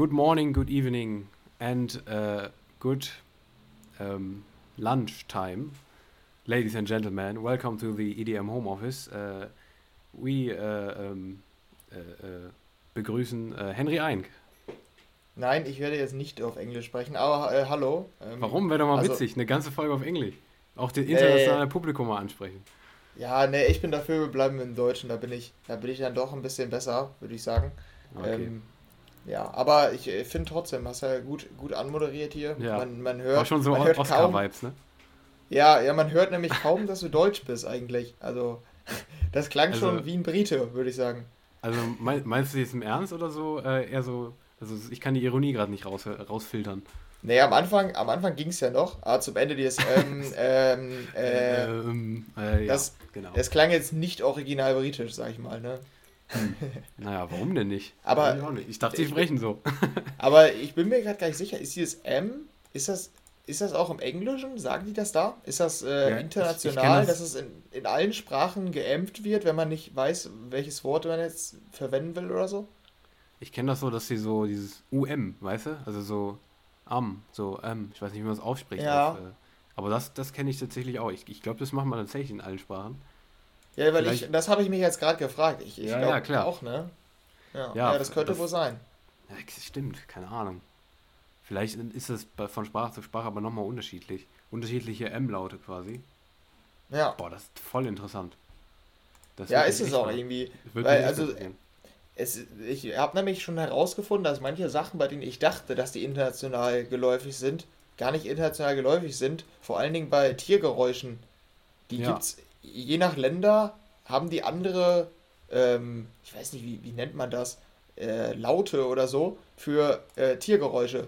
Good morning, good evening, and uh, good um, lunch time. Ladies and gentlemen, welcome to the EDM Home Office. Uh, we uh, um, uh, uh, begrüßen uh, Henry Eink. Nein, ich werde jetzt nicht auf Englisch sprechen, aber äh, hallo. Ähm, Warum? Wäre doch mal also, witzig, eine ganze Folge auf Englisch. Auch das internationale Publikum mal ansprechen. Ja, ne, ich bin dafür, wir bleiben im Deutschen, da bin ich, da bin ich dann doch ein bisschen besser, würde ich sagen. Okay. Ähm, ja, aber ich finde trotzdem, hast ja gut, gut anmoderiert hier. Ja. Man, man hört, War schon so Oscar-Vibes, ne? Ja, ja, man hört nämlich kaum, dass du Deutsch bist eigentlich. Also, das klang also, schon wie ein Brite, würde ich sagen. Also, meinst du jetzt im Ernst oder so? Äh, eher so, also ich kann die Ironie gerade nicht raus, rausfiltern. Nee, am Anfang, am Anfang ging es ja noch, aber zum Ende dieses, ähm, ähm, äh, ähm, äh, ja, das, genau. Es klang jetzt nicht original britisch, sag ich mal, ne? Naja, warum denn nicht? Aber, ich, nicht. ich dachte, sie sprechen so. aber ich bin mir gerade gar nicht sicher, ist dieses M, ist das, ist das auch im Englischen? Sagen die das da? Ist das äh, ja, international, ich, ich das, dass es in, in allen Sprachen geämpft wird, wenn man nicht weiß, welches Wort man jetzt verwenden will oder so? Ich kenne das so, dass sie so dieses UM, weißt du? Also so am, so ähm, ich weiß nicht, wie man es ausspricht. Ja. Auf, äh, aber das, das kenne ich tatsächlich auch. Ich, ich glaube, das macht man tatsächlich in allen Sprachen. Ja, weil Vielleicht, ich, das habe ich mich jetzt gerade gefragt. Ich, ich ja, glaube ja, klar. auch, ne? Ja, ja, ja das könnte das, wohl sein. Ja, stimmt, keine Ahnung. Vielleicht ist das von Sprache zu Sprache aber nochmal unterschiedlich. Unterschiedliche M-Laute quasi. Ja. Boah, das ist voll interessant. Das ja, ist es auch mal, irgendwie. Weil, also, es, ich habe nämlich schon herausgefunden, dass manche Sachen, bei denen ich dachte, dass die international geläufig sind, gar nicht international geläufig sind. Vor allen Dingen bei Tiergeräuschen. Die ja. es je nach Länder, haben die andere, ähm, ich weiß nicht, wie, wie nennt man das, äh, Laute oder so für äh, Tiergeräusche.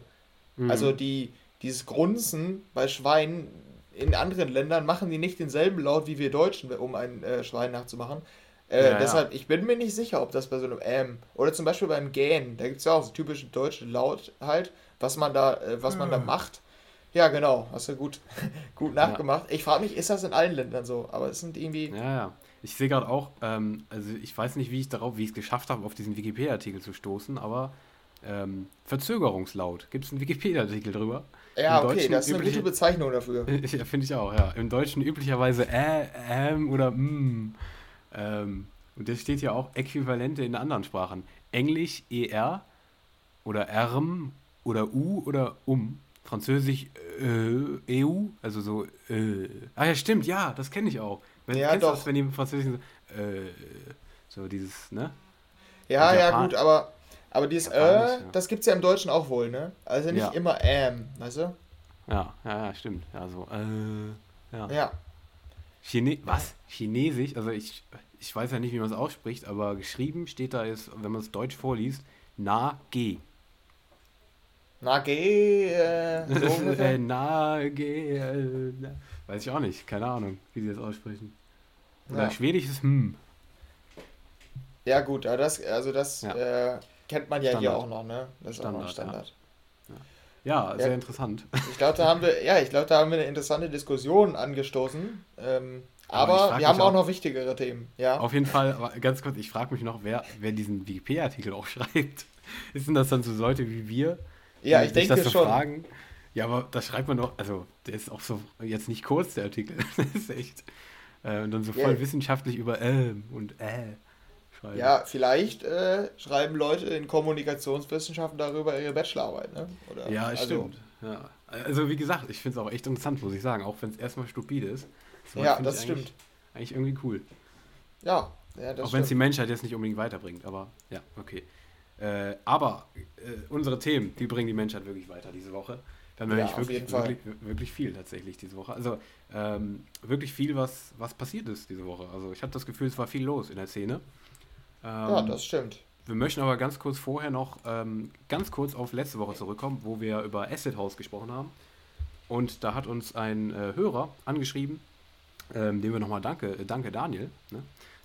Mhm. Also die, dieses Grunzen bei Schweinen in anderen Ländern machen die nicht denselben Laut wie wir Deutschen, um ein äh, Schwein nachzumachen. Äh, ja, deshalb, ja. ich bin mir nicht sicher, ob das bei so einem Ähm oder zum Beispiel beim Gähnen, da gibt es ja auch so typische deutsche Laut halt, was man da, äh, was man da hm. macht. Ja, genau, hast du gut, gut nachgemacht. Ja. Ich frage mich, ist das in allen Ländern so? Aber es sind irgendwie. Ja, ja. Ich sehe gerade auch, ähm, also ich weiß nicht, wie ich darauf, wie ich es geschafft habe, auf diesen Wikipedia-Artikel zu stoßen, aber ähm, Verzögerungslaut. Gibt es einen Wikipedia-Artikel drüber? Ja, Im okay, Deutschen das ist eine gute Bezeichnung dafür. ja, finde ich auch, ja. Im Deutschen üblicherweise äh, ähm oder mm. Ähm, und das steht ja auch Äquivalente in anderen Sprachen. Englisch ER oder erm oder u oder um. Französisch äh, EU, also so äh. Ah ja, stimmt, ja, das kenne ich auch. Wenn, ja, doch. Das, wenn die Französischen so, äh, so dieses, ne? Ja, ja, gut, aber, aber dieses äh, ja. das gibt es ja im Deutschen auch wohl, ne? Also nicht ja. immer ähm, weißt du? Ja, ja, ja, stimmt. Ja, so, äh, ja. Ja. Chine was? Chinesisch? Also ich, ich weiß ja nicht, wie man es ausspricht, aber geschrieben steht da ist, wenn man es deutsch vorliest, na G. Na G, äh, so äh, na G, äh, weiß ich auch nicht, keine Ahnung, wie sie das aussprechen. Oder ja. Schwedisch ist hm. Ja gut, das, also das ja. äh, kennt man ja Standard. hier auch noch, ne? Das ist Standard, auch noch Standard. Ja, ja sehr interessant. Ich glaube, da haben wir, ja, ich glaube, da haben wir eine interessante Diskussion angestoßen. Ähm, aber, aber wir haben auch, auch, noch wichtigere Themen, ja. Auf jeden Fall, aber ganz kurz, ich frage mich noch, wer, wer diesen WP-Artikel auch schreibt. Ist denn das dann so Leute wie wir? Ja, ich denke das so schon. Fragen? Ja, aber da schreibt man doch, also der ist auch so, jetzt nicht kurz, der Artikel. das ist echt. Äh, und dann so voll yeah. wissenschaftlich über ähm und äh schreiben. Ja, vielleicht äh, schreiben Leute in Kommunikationswissenschaften darüber ihre Bachelorarbeit, ne? Oder, ja, also, stimmt. Ja. Also wie gesagt, ich finde es auch echt interessant, muss ich sagen, auch wenn es erstmal stupide ist. So ja, das stimmt. Eigentlich, eigentlich irgendwie cool. Ja, ja das Auch wenn es die Menschheit jetzt nicht unbedingt weiterbringt, aber ja, okay. Äh, aber äh, unsere Themen, die bringen die Menschheit wirklich weiter diese Woche. Wir haben ja, wirklich, wirklich, wirklich, viel tatsächlich diese Woche. Also ähm, wirklich viel, was, was passiert ist diese Woche. Also ich habe das Gefühl, es war viel los in der Szene. Ähm, ja, das stimmt. Wir möchten aber ganz kurz vorher noch ähm, ganz kurz auf letzte Woche zurückkommen, wo wir über Asset House gesprochen haben. Und da hat uns ein äh, Hörer angeschrieben, ähm, dem wir nochmal danke, äh, danke Daniel. Ne?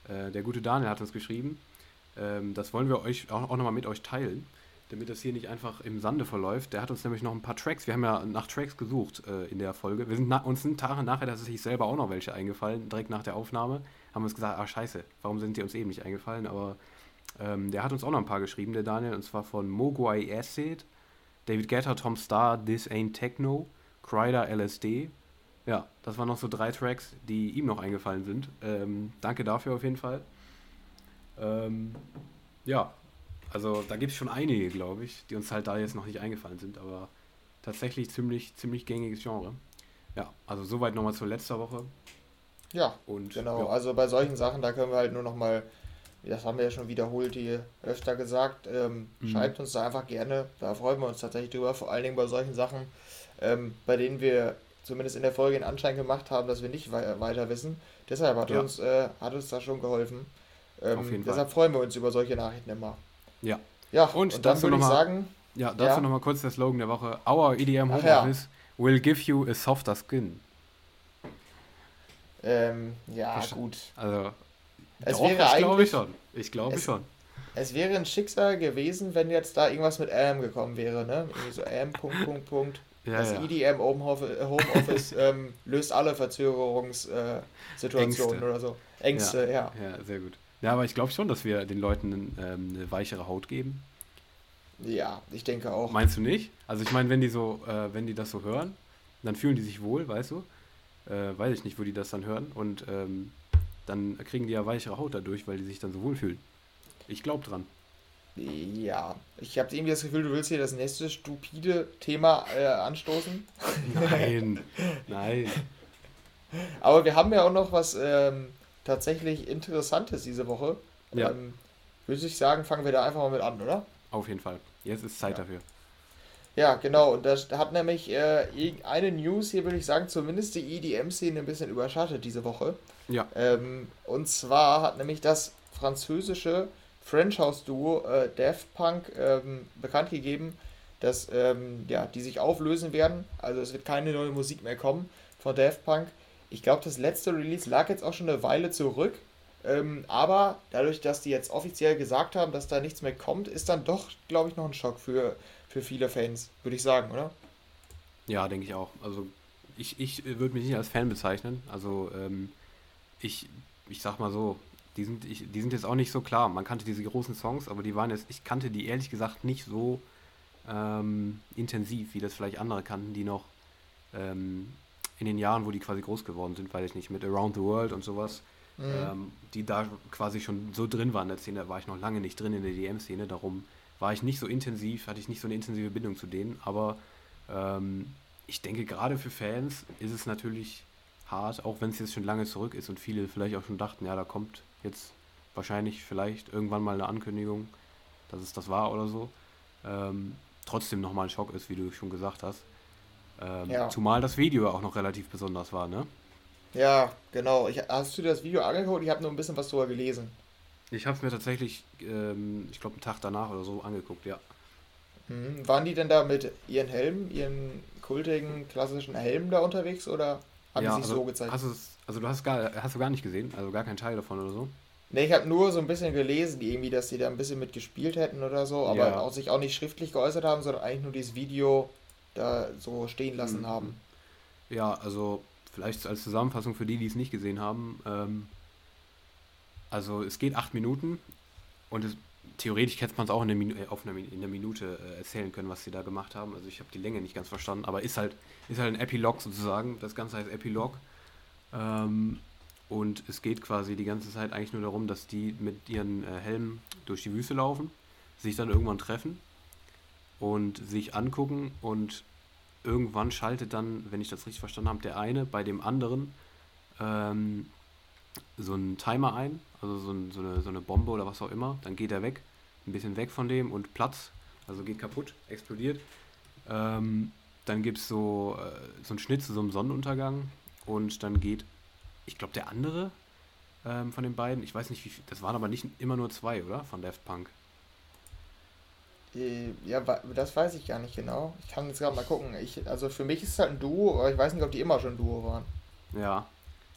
Äh, der gute Daniel hat uns geschrieben. Ähm, das wollen wir euch auch, auch nochmal mit euch teilen, damit das hier nicht einfach im Sande verläuft. Der hat uns nämlich noch ein paar Tracks, wir haben ja nach Tracks gesucht äh, in der Folge. Wir sind uns sind Tage nachher sich selber auch noch welche eingefallen, direkt nach der Aufnahme. Haben wir uns gesagt, ah scheiße, warum sind die uns eben nicht eingefallen? Aber Ähm, der hat uns auch noch ein paar geschrieben, der Daniel, und zwar von Mogwai Acid, David Guetta, Tom Starr, This Ain't Techno, Kryder, LSD. Ja, das waren noch so drei Tracks, die ihm noch eingefallen sind. Ähm, danke dafür auf jeden Fall. Ähm, ja, also da gibt es schon einige, glaube ich, die uns halt da jetzt noch nicht eingefallen sind, aber tatsächlich ziemlich, ziemlich gängiges Genre. Ja, also soweit nochmal zur letzter Woche. Ja, und, genau. Ja. Also bei solchen Sachen, da können wir halt nur nochmal, das haben wir ja schon wiederholt hier öfter gesagt, ähm, mhm. schreibt uns da einfach gerne. Da freuen wir uns tatsächlich drüber, vor allen Dingen bei solchen Sachen, ähm, bei denen wir zumindest in der Folge den Anschein gemacht haben, dass wir nicht weiter wissen. Deshalb hat, ja. uns, äh, hat uns da schon geholfen. Ähm, deshalb freuen wir uns über solche Nachrichten immer. Ja. Ja, und, und dann würde ich sagen. Ja, dazu ja. nochmal kurz der Slogan der Woche. Our EDM Home ja. Office will give you a softer skin. Ähm, ja, Verst gut. Also, es doch, wäre ich glaube schon. Ich glaube schon. Es wäre ein Schicksal gewesen, wenn jetzt da irgendwas mit AM gekommen wäre, ne? Irgendwie so AM, Punkt, Punkt, Punkt. Ja, das ja. EDM Homeoffice ähm, löst alle Verzögerungssituationen äh, oder so. Ängste, ja. Ja, ja sehr gut. Ja, aber ich glaube schon, dass wir den Leuten ähm, eine weichere Haut geben. Ja, ich denke auch. Meinst du nicht? Also ich meine, wenn die so, äh, wenn die das so hören, dann fühlen die sich wohl, weißt du? Äh, weiß ich nicht, wo die das dann hören. Und ähm, dann kriegen die ja weichere Haut dadurch, weil die sich dann so wohlfühlen. Ich glaube dran. Ja, ich habe irgendwie das Gefühl, du willst hier das nächste stupide Thema äh, anstoßen. Nein, nein. Aber wir haben ja auch noch was ähm, tatsächlich Interessantes diese Woche. Ja. Ähm, würde ich sagen, fangen wir da einfach mal mit an, oder? Auf jeden Fall. Jetzt ist Zeit ja. dafür. Ja, genau. Und das hat nämlich äh, eine News hier, würde ich sagen, zumindest die EDM-Szene ein bisschen überschattet diese Woche. Ja. Ähm, und zwar hat nämlich das französische French House Duo äh, Daft Punk ähm, bekannt gegeben, dass ähm, ja, die sich auflösen werden. Also es wird keine neue Musik mehr kommen von Daft Punk. Ich glaube, das letzte Release lag jetzt auch schon eine Weile zurück. Ähm, aber dadurch, dass die jetzt offiziell gesagt haben, dass da nichts mehr kommt, ist dann doch, glaube ich, noch ein Schock für, für viele Fans, würde ich sagen, oder? Ja, denke ich auch. Also ich, ich würde mich nicht als Fan bezeichnen. Also ähm, ich, ich sag mal so, die sind, ich, die sind jetzt auch nicht so klar. Man kannte diese großen Songs, aber die waren jetzt, ich kannte die ehrlich gesagt nicht so ähm, intensiv, wie das vielleicht andere kannten, die noch ähm, in den Jahren, wo die quasi groß geworden sind, weiß ich nicht, mit Around the World und sowas, mhm. ähm, die da quasi schon so drin waren in der Szene, da war ich noch lange nicht drin in der DM-Szene, darum war ich nicht so intensiv, hatte ich nicht so eine intensive Bindung zu denen, aber ähm, ich denke, gerade für Fans ist es natürlich hart, auch wenn es jetzt schon lange zurück ist und viele vielleicht auch schon dachten, ja, da kommt jetzt wahrscheinlich vielleicht irgendwann mal eine Ankündigung, dass es das war oder so. Ähm, trotzdem nochmal ein Schock ist, wie du schon gesagt hast. Ähm, ja. Zumal das Video auch noch relativ besonders war, ne? Ja, genau. Ich, hast du dir das Video angeguckt? Ich habe nur ein bisschen was drüber gelesen. Ich habe es mir tatsächlich, ähm, ich glaube, einen Tag danach oder so angeguckt, ja. Mhm. Waren die denn da mit ihren Helmen, ihren kultigen, klassischen Helmen da unterwegs oder haben ja, die sich also, so gezeigt? Hast also du hast, gar, hast du gar nicht gesehen? Also gar keinen Teil davon oder so? Ne, ich habe nur so ein bisschen gelesen, irgendwie, dass sie da ein bisschen mitgespielt hätten oder so, aber ja. auch sich auch nicht schriftlich geäußert haben, sondern eigentlich nur dieses Video da so stehen lassen mhm. haben. Ja, also vielleicht als Zusammenfassung für die, die es nicht gesehen haben. Ähm, also es geht acht Minuten und es, theoretisch hätte man es auch in der, Minu äh, auf einer, in der Minute äh, erzählen können, was sie da gemacht haben. Also ich habe die Länge nicht ganz verstanden, aber ist halt, ist halt ein Epilog sozusagen. Das Ganze heißt Epilog. Ähm, und es geht quasi die ganze Zeit eigentlich nur darum, dass die mit ihren äh, Helmen durch die Wüste laufen, sich dann irgendwann treffen und sich angucken und irgendwann schaltet dann, wenn ich das richtig verstanden habe, der eine bei dem anderen ähm, so einen Timer ein, also so, ein, so, eine, so eine Bombe oder was auch immer, dann geht er weg, ein bisschen weg von dem und Platz, also geht kaputt, explodiert. Ähm, dann gibt es so, äh, so einen Schnitt zu so einem Sonnenuntergang und dann geht, ich glaube, der andere ähm, von den beiden, ich weiß nicht, wie viel, das waren aber nicht immer nur zwei, oder? Von Daft Punk. Äh, ja, das weiß ich gar nicht genau. Ich kann jetzt gerade mal gucken. Ich, also für mich ist es halt ein Duo, aber ich weiß nicht, ob die immer schon ein Duo waren. Ja.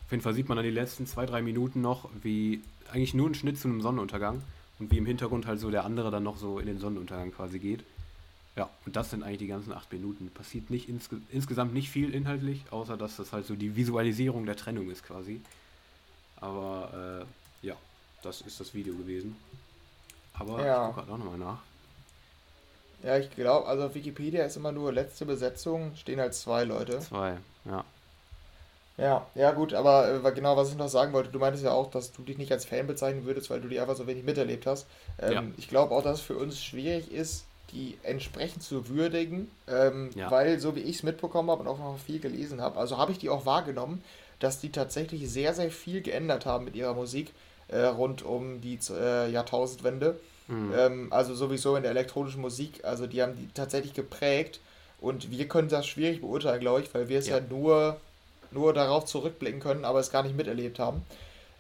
Auf jeden Fall sieht man dann die letzten zwei, drei Minuten noch, wie eigentlich nur ein Schnitt zu einem Sonnenuntergang und wie im Hintergrund halt so der andere dann noch so in den Sonnenuntergang quasi geht. Ja, und das sind eigentlich die ganzen acht Minuten. Passiert nicht insge insgesamt nicht viel inhaltlich, außer dass das halt so die Visualisierung der Trennung ist quasi. Aber äh, ja, das ist das Video gewesen. Aber ja. ich gucke gerade auch nochmal nach. Ja, ich glaube, also auf Wikipedia ist immer nur letzte Besetzung, stehen halt zwei Leute. Zwei, ja. Ja, ja gut, aber äh, genau, was ich noch sagen wollte, du meintest ja auch, dass du dich nicht als Fan bezeichnen würdest, weil du die einfach so wenig miterlebt hast. Ähm, ja. Ich glaube auch, dass es für uns schwierig ist, die entsprechend zu würdigen, ähm, ja. weil so wie ich es mitbekommen habe und auch noch viel gelesen habe, also habe ich die auch wahrgenommen, dass die tatsächlich sehr, sehr viel geändert haben mit ihrer Musik äh, rund um die äh, Jahrtausendwende. Mhm. Ähm, also sowieso in der elektronischen Musik, also die haben die tatsächlich geprägt und wir können das schwierig beurteilen, glaube ich, weil wir es ja. ja nur, nur darauf zurückblicken können, aber es gar nicht miterlebt haben.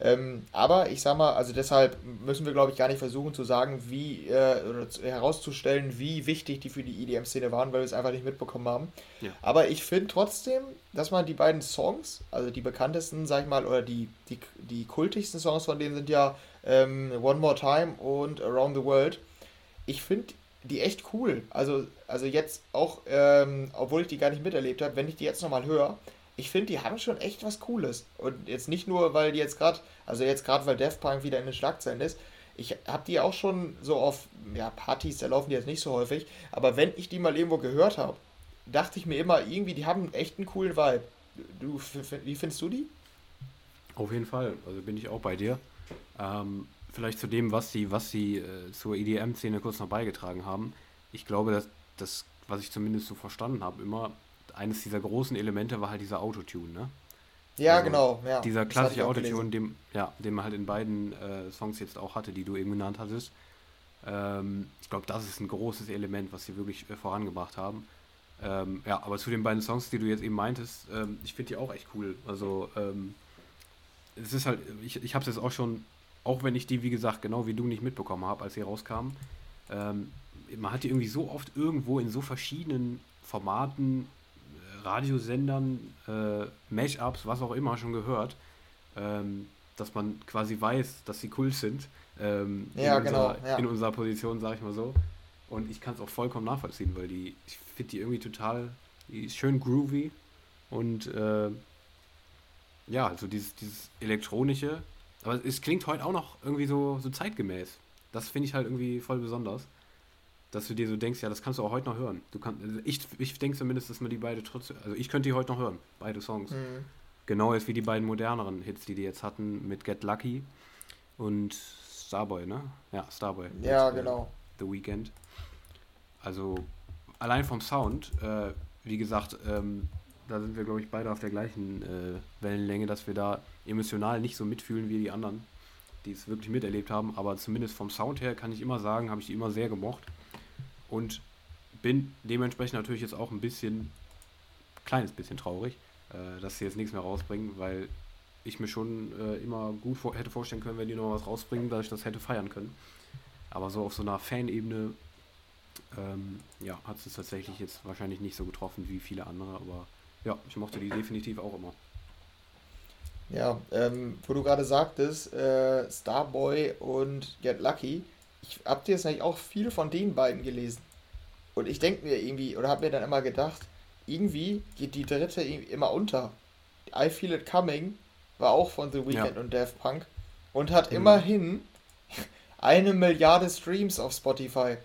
Ähm, aber ich sag mal, also deshalb müssen wir, glaube ich, gar nicht versuchen zu sagen, wie, äh, oder zu, herauszustellen, wie wichtig die für die EDM-Szene waren, weil wir es einfach nicht mitbekommen haben. Ja. Aber ich finde trotzdem, dass man die beiden Songs, also die bekanntesten, sag ich mal, oder die, die, die kultigsten Songs von denen sind ja ähm, One More Time und Around the World. Ich finde die echt cool. Also, also jetzt auch, ähm, obwohl ich die gar nicht miterlebt habe, wenn ich die jetzt nochmal höre, ich finde, die haben schon echt was Cooles. Und jetzt nicht nur, weil die jetzt gerade, also jetzt gerade, weil Death Punk wieder in den Schlagzeilen ist. Ich habe die auch schon so auf ja, Partys, da laufen die jetzt nicht so häufig. Aber wenn ich die mal irgendwo gehört habe, dachte ich mir immer, irgendwie, die haben echt einen coolen Vibe. Du, wie findest du die? Auf jeden Fall. Also bin ich auch bei dir. Ähm, vielleicht zu dem, was sie, was sie äh, zur EDM-Szene kurz noch beigetragen haben. Ich glaube, dass das, was ich zumindest so verstanden habe, immer eines dieser großen Elemente war halt dieser Autotune, ne? Ja, also genau. Ja, dieser klassische Autotune, dem, ja, den man halt in beiden äh, Songs jetzt auch hatte, die du eben genannt hattest. Ähm, ich glaube, das ist ein großes Element, was sie wirklich äh, vorangebracht haben. Ähm, ja, aber zu den beiden Songs, die du jetzt eben meintest, ähm, ich finde die auch echt cool. Also, ähm, es ist halt, ich, ich habe es jetzt auch schon, auch wenn ich die, wie gesagt, genau wie du nicht mitbekommen habe, als sie rauskamen, ähm, man hat die irgendwie so oft irgendwo in so verschiedenen Formaten Radiosendern, äh, Mashups, was auch immer schon gehört, ähm, dass man quasi weiß, dass sie cool sind. Ähm, ja, in genau. Unserer, ja. In unserer Position, sag ich mal so. Und ich kann es auch vollkommen nachvollziehen, weil die, ich finde die irgendwie total, die ist schön groovy und äh, ja, also dieses, dieses elektronische, aber es klingt heute auch noch irgendwie so, so zeitgemäß. Das finde ich halt irgendwie voll besonders dass du dir so denkst, ja, das kannst du auch heute noch hören. Du kannst, also ich, ich denke zumindest, dass man die beide trotzdem, also ich könnte die heute noch hören, beide Songs. Mhm. Genau ist wie die beiden moderneren Hits, die die jetzt hatten mit Get Lucky und Starboy, ne? Ja, Starboy. Ja, mit, äh, genau. Äh, The Weekend. Also allein vom Sound, äh, wie gesagt, ähm, da sind wir, glaube ich, beide auf der gleichen äh, Wellenlänge, dass wir da emotional nicht so mitfühlen wie die anderen, die es wirklich miterlebt haben. Aber zumindest vom Sound her kann ich immer sagen, habe ich die immer sehr gemocht. Und bin dementsprechend natürlich jetzt auch ein bisschen, kleines bisschen traurig, äh, dass sie jetzt nichts mehr rausbringen, weil ich mir schon äh, immer gut vor hätte vorstellen können, wenn die noch was rausbringen, dass ich das hätte feiern können. Aber so auf so einer Fanebene ähm, ja, hat es tatsächlich jetzt wahrscheinlich nicht so getroffen wie viele andere, aber ja, ich mochte die definitiv auch immer. Ja, ähm, wo du gerade sagtest, äh, Starboy und Get Lucky, ich hab dir jetzt eigentlich auch viel von den beiden gelesen. Und ich denke mir irgendwie, oder hab mir dann immer gedacht, irgendwie geht die dritte immer unter. I Feel It Coming war auch von The Weeknd ja. und Daft Punk und hat mhm. immerhin eine Milliarde Streams auf Spotify.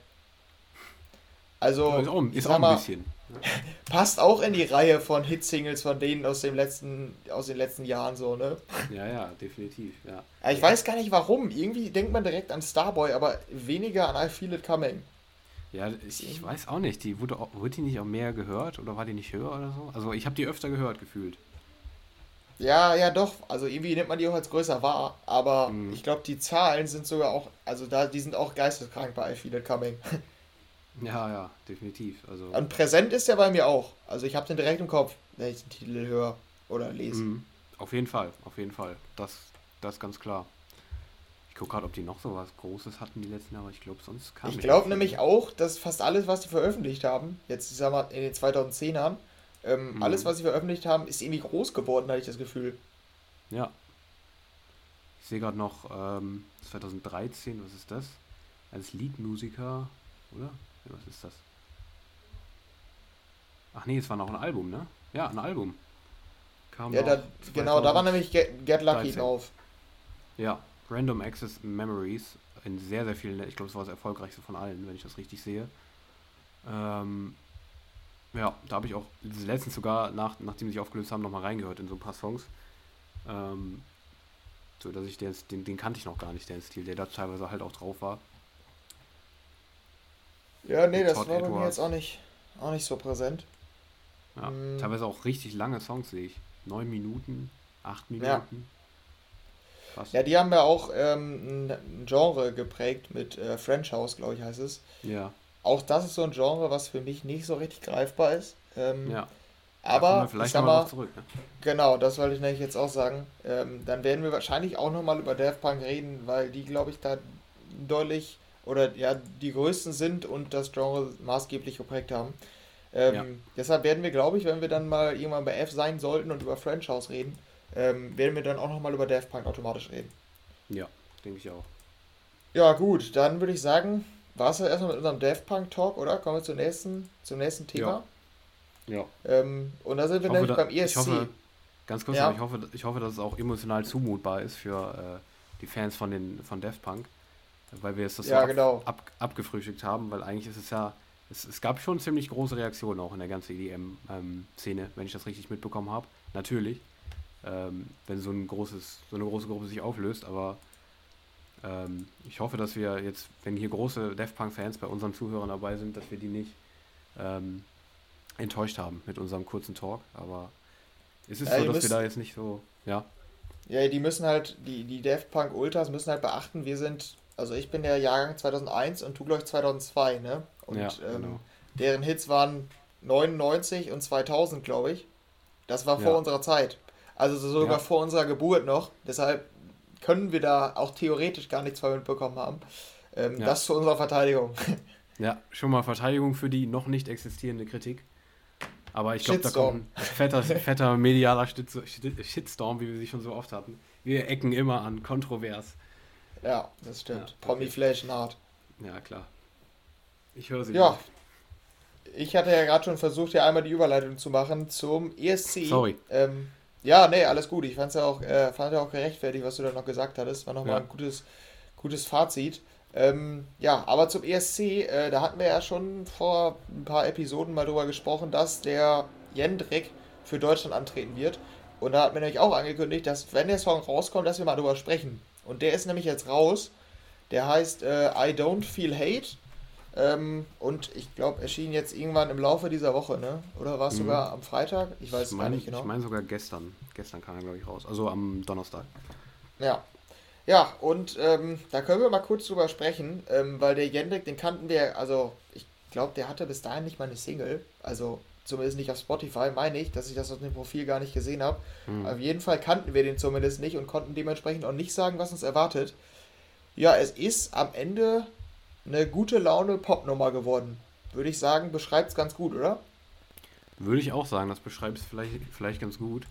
Also, ist auch, ist auch ein bisschen. Passt auch in die Reihe von Hitsingles von denen aus, dem letzten, aus den letzten Jahren so, ne? Ja, ja, definitiv, ja. Ich weiß gar nicht warum. Irgendwie denkt man direkt an Starboy, aber weniger an I Feel It Coming. Ja, ich, ich weiß auch nicht. Die wurde, wurde die nicht auch mehr gehört oder war die nicht höher oder so? Also ich habe die öfter gehört gefühlt. Ja, ja, doch. Also irgendwie nimmt man die auch als größer wahr. Aber mhm. ich glaube, die Zahlen sind sogar auch, also da, die sind auch geisteskrank bei I Feel It Coming. Ja, ja, definitiv. Also Und präsent ist er bei mir auch. Also ich habe den direkt im Kopf, wenn ich den Titel höre oder lese. Mhm. Auf jeden Fall, auf jeden Fall. Das, das ist ganz klar. Ich gucke gerade, ob die noch so was Großes hatten die letzten Jahre. Ich glaube, sonst kam Ich glaube nämlich auch, dass fast alles, was die veröffentlicht haben, jetzt ich sag mal in den 2010ern, ähm, mhm. alles, was sie veröffentlicht haben, ist irgendwie groß geworden, hatte ich das Gefühl. Ja. Ich sehe gerade noch ähm, 2013, was ist das? Als Leadmusiker, oder? Was ist das? Ach nee, es war noch ein Album, ne? Ja, ein Album. Kam ja, da, genau, da war nämlich Get, Get Lucky 13. drauf. Ja, Random Access Memories. in sehr, sehr vielen, ich glaube, es war das erfolgreichste von allen, wenn ich das richtig sehe. Ähm, ja, da habe ich auch letztens sogar, nach, nachdem sie sich aufgelöst haben, nochmal reingehört in so ein paar Songs. Ähm, so dass ich den, den, den kannte ich noch gar nicht, den Stil, der da teilweise halt auch drauf war. Ja, nee, das war bei mir jetzt auch nicht, auch nicht so präsent. Ja, hm. teilweise auch richtig lange Songs sehe ich. Neun Minuten, acht Minuten. Ja. Krass. Ja, die haben ja auch ähm, ein Genre geprägt mit äh, French House, glaube ich, heißt es. Ja. Auch das ist so ein Genre, was für mich nicht so richtig greifbar ist. Ähm, ja. Aber vielleicht ich sag mal, zurück, ne? genau, das wollte ich nämlich jetzt auch sagen. Ähm, dann werden wir wahrscheinlich auch nochmal über Daft Punk reden, weil die, glaube ich, da deutlich oder ja die größten sind und das Genre maßgeblich geprägt haben. Ähm, ja. Deshalb werden wir, glaube ich, wenn wir dann mal irgendwann bei F sein sollten und über French House reden, ähm, werden wir dann auch nochmal über Daft Punk automatisch reden. Ja, denke ich auch. Ja, gut, dann würde ich sagen, war es ja erstmal mit unserem Daft Punk Talk, oder? Kommen wir zum nächsten, zum nächsten Thema. Ja. ja. Ähm, und da sind wir nämlich da, beim ESC. Ich hoffe, ganz kurz, ja. ich, hoffe, ich hoffe, dass es auch emotional zumutbar ist für äh, die Fans von, den, von Daft Punk, weil wir jetzt das ja, so genau. ab, abgefrühstückt haben, weil eigentlich ist es ja es, es, gab schon ziemlich große Reaktionen auch in der ganzen EDM-Szene, ähm, wenn ich das richtig mitbekommen habe. Natürlich ähm, wenn so, ein großes, so eine große Gruppe sich auflöst. Aber ähm, ich hoffe, dass wir jetzt, wenn hier große Def Punk-Fans bei unseren Zuhörern dabei sind, dass wir die nicht ähm, enttäuscht haben mit unserem kurzen Talk. Aber ist es ja, so, dass wir da jetzt nicht so, ja. Ja, die müssen halt, die, die Def Punk Ultras müssen halt beachten, wir sind, also ich bin der Jahrgang 2001 und du, glaube ich, 2002, ne? Und ja, ähm, genau. deren Hits waren 99 und 2000, glaube ich. Das war vor ja. unserer Zeit. Also sogar ja. vor unserer Geburt noch. Deshalb können wir da auch theoretisch gar nichts von mitbekommen haben. Ähm, ja. Das zu unserer Verteidigung. Ja, schon mal Verteidigung für die noch nicht existierende Kritik. Aber ich glaube, da kommt ein fetter, fetter medialer Shitstorm, wie wir sie schon so oft hatten. Wir ecken immer an, kontrovers. Ja, das stimmt. Ja, Promi Flash Naht. Ja, klar. Ich höre sie. Ja. Nicht. Ich hatte ja gerade schon versucht, hier einmal die Überleitung zu machen zum ESC. Sorry. Ähm, ja, nee, alles gut. Ich fand es ja auch, äh, fand ja auch gerechtfertigt, was du da noch gesagt hattest. War nochmal ja. ein gutes, gutes Fazit. Ähm, ja, aber zum ESC, äh, da hatten wir ja schon vor ein paar Episoden mal drüber gesprochen, dass der Jendrik für Deutschland antreten wird. Und da hat mir nämlich auch angekündigt, dass wenn der Song rauskommt, dass wir mal drüber sprechen. Und der ist nämlich jetzt raus. Der heißt äh, I Don't Feel Hate ähm, und ich glaube, erschien jetzt irgendwann im Laufe dieser Woche, ne? Oder war es mhm. sogar am Freitag? Ich weiß es gar nicht genau. Ich meine sogar gestern. Gestern kam er, glaube ich, raus. Also am Donnerstag. Ja. Ja, und ähm, da können wir mal kurz drüber sprechen, ähm, weil der Jendrik, den kannten wir, also ich glaube, der hatte bis dahin nicht mal eine Single. Also zumindest nicht auf Spotify, meine ich, dass ich das auf dem Profil gar nicht gesehen habe. Mhm. Auf jeden Fall kannten wir den zumindest nicht und konnten dementsprechend auch nicht sagen, was uns erwartet. Ja, es ist am Ende eine gute Laune Popnummer geworden. Würde ich sagen, beschreibt es ganz gut, oder? Würde ich auch sagen, das beschreibt es vielleicht, vielleicht ganz gut.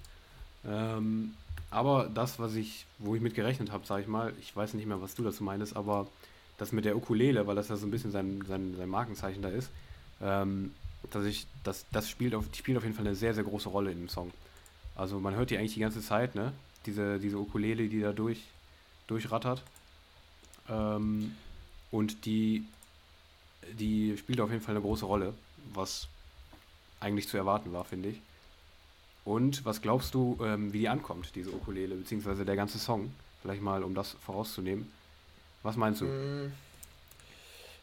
Ähm, aber das, was ich, wo ich mit gerechnet habe, sage ich mal, ich weiß nicht mehr, was du dazu meinst, aber das mit der Ukulele, weil das ja so ein bisschen sein, sein, sein Markenzeichen da ist, ähm, dass ich, das, das spielt auf, spielt auf jeden Fall eine sehr, sehr große Rolle in dem Song. Also man hört die eigentlich die ganze Zeit, ne? Diese, diese Ukulele, die da durch, durchrattert. Ähm, und die, die spielt auf jeden Fall eine große Rolle, was eigentlich zu erwarten war, finde ich. Und was glaubst du, ähm, wie die ankommt, diese Ukulele, beziehungsweise der ganze Song? Vielleicht mal, um das vorauszunehmen. Was meinst du? Mm.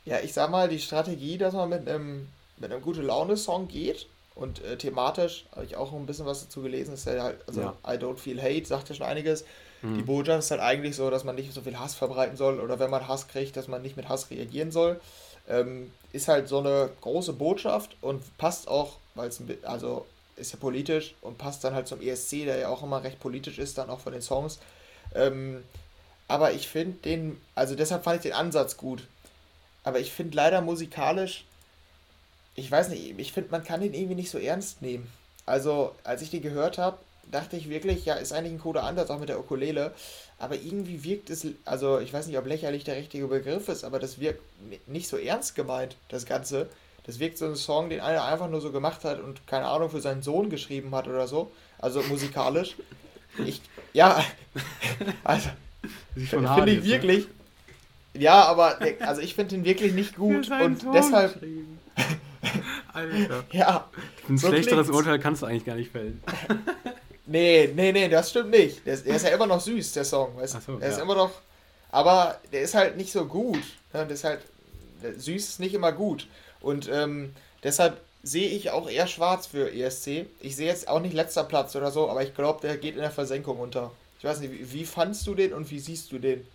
Ja, ich sag mal, die Strategie, dass man mit einem, mit einem gute Laune-Song geht und äh, thematisch habe ich auch ein bisschen was dazu gelesen, ist ja halt, also ja. I Don't Feel Hate sagt ja schon einiges. Mhm. Die Botschaft ist halt eigentlich so, dass man nicht so viel Hass verbreiten soll oder wenn man Hass kriegt, dass man nicht mit Hass reagieren soll. Ähm, ist halt so eine große Botschaft und passt auch, weil es also ist ja politisch und passt dann halt zum ESC, der ja auch immer recht politisch ist, dann auch von den Songs. Ähm, aber ich finde den, also deshalb fand ich den Ansatz gut. Aber ich finde leider musikalisch, ich weiß nicht, ich finde, man kann den irgendwie nicht so ernst nehmen. Also, als ich den gehört habe, dachte ich wirklich, ja, ist eigentlich ein cooler Ansatz, auch mit der Ukulele. Aber irgendwie wirkt es, also ich weiß nicht, ob lächerlich der richtige Begriff ist, aber das wirkt nicht so ernst gemeint, das Ganze. Das wirkt so ein Song, den einer einfach nur so gemacht hat und keine Ahnung für seinen Sohn geschrieben hat oder so. Also musikalisch. Ich, ja, also, finde ich ne? wirklich. Ja, aber also ich finde ihn wirklich nicht gut und deshalb. Alter. Ja. Ein so schlechteres klingt's. Urteil kannst du eigentlich gar nicht fällen. nee, nee, nee, das stimmt nicht. Der, der ist ja immer noch süß, der Song. Weißt? Ach so, der ja. ist immer noch. Aber der ist halt nicht so gut. Ne? Der ist halt. Süß ist nicht immer gut. Und ähm, deshalb sehe ich auch eher schwarz für ESC. Ich sehe jetzt auch nicht letzter Platz oder so, aber ich glaube, der geht in der Versenkung unter. Ich weiß nicht, wie, wie fandst du den und wie siehst du den?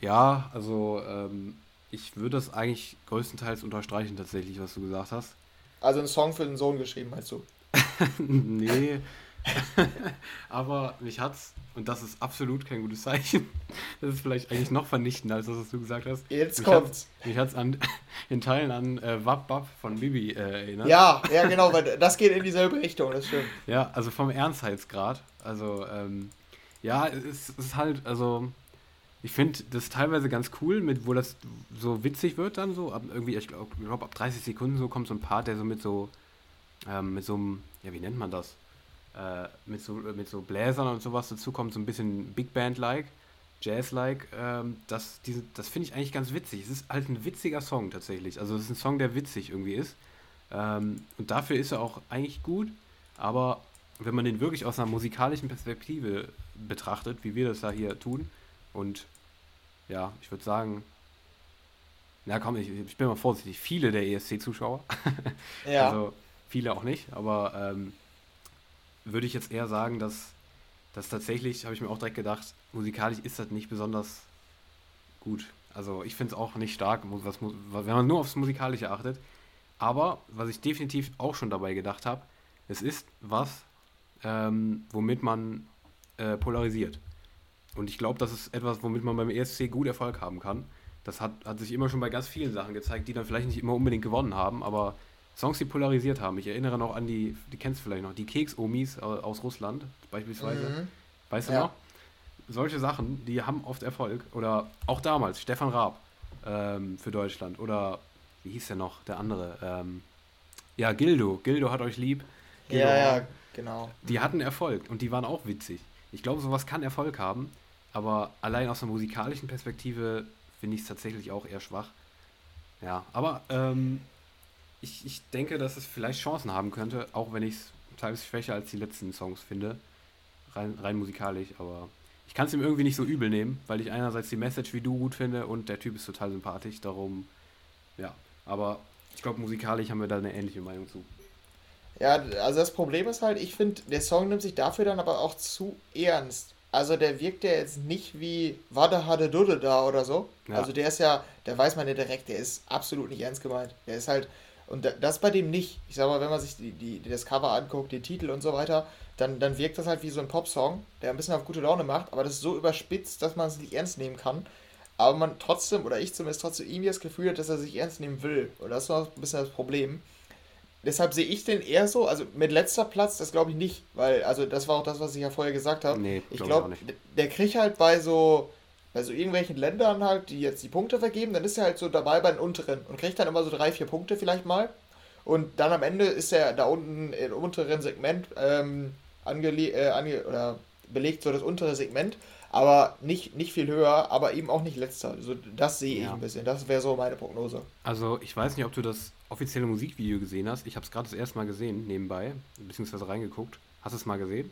Ja, also ähm, ich würde das eigentlich größtenteils unterstreichen, tatsächlich, was du gesagt hast. Also einen Song für den Sohn geschrieben, meinst du? nee. Aber mich hat's, und das ist absolut kein gutes Zeichen, das ist vielleicht eigentlich noch vernichtender als das, was du gesagt hast. Jetzt mich kommt's. Hat's, mich hat's an, in Teilen an äh, Wap Wap von Bibi äh, erinnert. Ja, ja, genau, weil das geht in dieselbe Richtung, das stimmt. Ja, also vom Ernstheitsgrad. Also, ähm, ja, es ist halt, also ich finde das teilweise ganz cool, mit, wo das so witzig wird dann so. Ab irgendwie, ich glaube, glaub, ab 30 Sekunden so kommt so ein Part, der so mit so, ähm, mit so einem, ja, wie nennt man das? Äh, mit, so, mit so Bläsern und sowas dazu kommt, so ein bisschen Big Band-like, Jazz-like. Ähm, das das finde ich eigentlich ganz witzig. Es ist halt ein witziger Song tatsächlich. Also es ist ein Song, der witzig irgendwie ist. Ähm, und dafür ist er auch eigentlich gut. Aber wenn man den wirklich aus einer musikalischen Perspektive betrachtet, wie wir das da hier tun, und ja, ich würde sagen, na komm, ich, ich, bin mal vorsichtig, viele der ESC-Zuschauer, ja. also viele auch nicht, aber ähm, würde ich jetzt eher sagen, dass das tatsächlich, habe ich mir auch direkt gedacht, musikalisch ist das nicht besonders gut. Also ich finde es auch nicht stark, was, wenn man nur aufs Musikalische achtet. Aber was ich definitiv auch schon dabei gedacht habe, es ist was, ähm, womit man äh, polarisiert. Und ich glaube, das ist etwas, womit man beim ESC gut Erfolg haben kann. Das hat, hat sich immer schon bei ganz vielen Sachen gezeigt, die dann vielleicht nicht immer unbedingt gewonnen haben, aber Songs, die polarisiert haben. Ich erinnere noch an die, die kennst du vielleicht noch, die Keks-Omis aus Russland beispielsweise. Mhm. Weißt du ja. noch? Solche Sachen, die haben oft Erfolg. Oder auch damals, Stefan Raab ähm, für Deutschland. Oder wie hieß der noch, der andere? Ähm, ja, Gildo. Gildo hat euch lieb. Gildo ja, ja, genau. Die hatten Erfolg und die waren auch witzig. Ich glaube, sowas kann Erfolg haben, aber allein aus einer musikalischen Perspektive finde ich es tatsächlich auch eher schwach. Ja, aber ähm, ich, ich denke, dass es vielleicht Chancen haben könnte, auch wenn ich es teilweise schwächer als die letzten Songs finde. Rein, rein musikalisch, aber ich kann es ihm irgendwie nicht so übel nehmen, weil ich einerseits die Message wie du gut finde und der Typ ist total sympathisch, darum, ja. Aber ich glaube, musikalisch haben wir da eine ähnliche Meinung zu. Ja, also das Problem ist halt, ich finde, der Song nimmt sich dafür dann aber auch zu ernst. Also der wirkt ja jetzt nicht wie Wada Hade Dudde da oder so. Ja. Also der ist ja, der weiß man ja direkt, der ist absolut nicht ernst gemeint. Der ist halt, und das bei dem nicht. Ich sag mal, wenn man sich die, die, das Cover anguckt, den Titel und so weiter, dann, dann wirkt das halt wie so ein Popsong, der ein bisschen auf gute Laune macht, aber das ist so überspitzt, dass man es nicht ernst nehmen kann. Aber man trotzdem, oder ich zumindest trotzdem irgendwie das Gefühl hat, dass er sich ernst nehmen will. Und das ist noch ein bisschen das Problem. Deshalb sehe ich den eher so, also mit letzter Platz, das glaube ich nicht, weil, also das war auch das, was ich ja vorher gesagt habe. Nee, ich glaube, glaub, der kriegt halt bei so, bei so irgendwelchen Ländern halt, die jetzt die Punkte vergeben, dann ist er halt so dabei bei den unteren und kriegt dann immer so drei, vier Punkte vielleicht mal. Und dann am Ende ist er da unten im unteren Segment ähm, ange, äh, ange oder belegt so das untere Segment, aber nicht, nicht viel höher, aber eben auch nicht letzter. Also das sehe ich ja. ein bisschen. Das wäre so meine Prognose. Also ich weiß nicht, ob du das offizielle Musikvideo gesehen hast. Ich habe es gerade das erste Mal gesehen, nebenbei, beziehungsweise reingeguckt. Hast du es mal gesehen?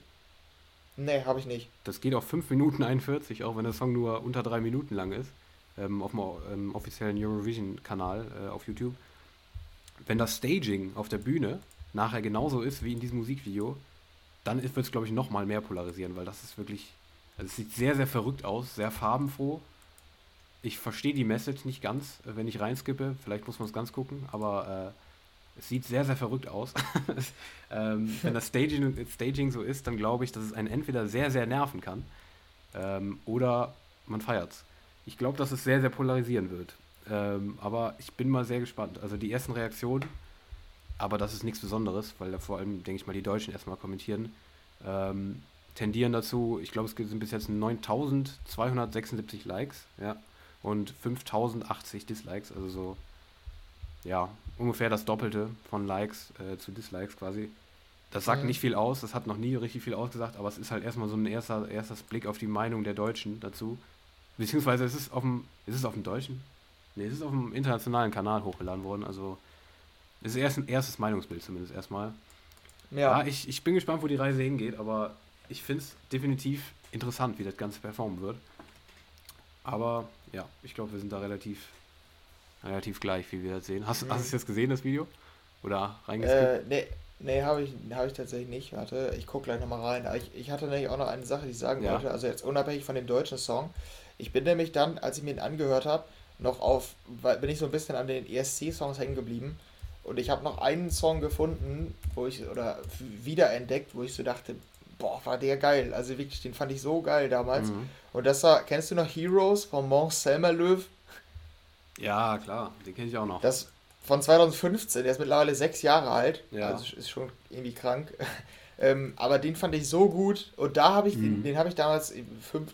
Nee, habe ich nicht. Das geht auf 5 Minuten 41, auch wenn der Song nur unter 3 Minuten lang ist. Ähm, auf dem ähm, offiziellen Eurovision-Kanal äh, auf YouTube. Wenn das Staging auf der Bühne nachher genauso ist wie in diesem Musikvideo, dann wird es, glaube ich, noch mal mehr polarisieren, weil das ist wirklich. Also es sieht sehr, sehr verrückt aus, sehr farbenfroh ich verstehe die Message nicht ganz, äh, wenn ich reinskippe. Vielleicht muss man es ganz gucken, aber äh, es sieht sehr, sehr verrückt aus. ähm, wenn das Staging, Staging so ist, dann glaube ich, dass es einen entweder sehr, sehr nerven kann ähm, oder man feiert es. Ich glaube, dass es sehr, sehr polarisieren wird. Ähm, aber ich bin mal sehr gespannt. Also die ersten Reaktionen, aber das ist nichts Besonderes, weil da vor allem, denke ich mal, die Deutschen erstmal kommentieren, ähm, tendieren dazu, ich glaube, es sind bis jetzt 9276 Likes, ja, und 5080 Dislikes, also so, ja, ungefähr das Doppelte von Likes äh, zu Dislikes quasi. Das sagt nicht viel aus, das hat noch nie richtig viel ausgesagt, aber es ist halt erstmal so ein erster, erster Blick auf die Meinung der Deutschen dazu. Beziehungsweise es ist auf dem, ist es auf dem deutschen? Ne, es ist auf dem internationalen Kanal hochgeladen worden. Also es ist erst ein erstes Meinungsbild zumindest erstmal. Ja. ja ich, ich bin gespannt, wo die Reise hingeht, aber ich finde es definitiv interessant, wie das Ganze performen wird. Aber ja, ich glaube, wir sind da relativ, relativ gleich, wie wir das sehen. Hast, mhm. hast du es jetzt gesehen, das Video? Oder reingeskippt? Äh, nee, nee habe ich, hab ich tatsächlich nicht. Warte, ich gucke gleich nochmal rein. Ich, ich hatte nämlich auch noch eine Sache, die ich sagen ja. wollte. Also jetzt unabhängig von dem deutschen Song. Ich bin nämlich dann, als ich mir ihn angehört habe, noch auf, bin ich so ein bisschen an den ESC-Songs hängen geblieben. Und ich habe noch einen Song gefunden, wo ich, oder wiederentdeckt, wo ich so dachte, boah, war der geil. Also wirklich, den fand ich so geil damals. Mhm. Und das war, kennst du noch Heroes von Mons Selmer Löw? Ja, klar, den kenne ich auch noch. Das von 2015, der ist mittlerweile sechs Jahre alt. Ja. Also ist schon irgendwie krank. ähm, aber den fand ich so gut. Und da habe ich mhm. den, den habe ich damals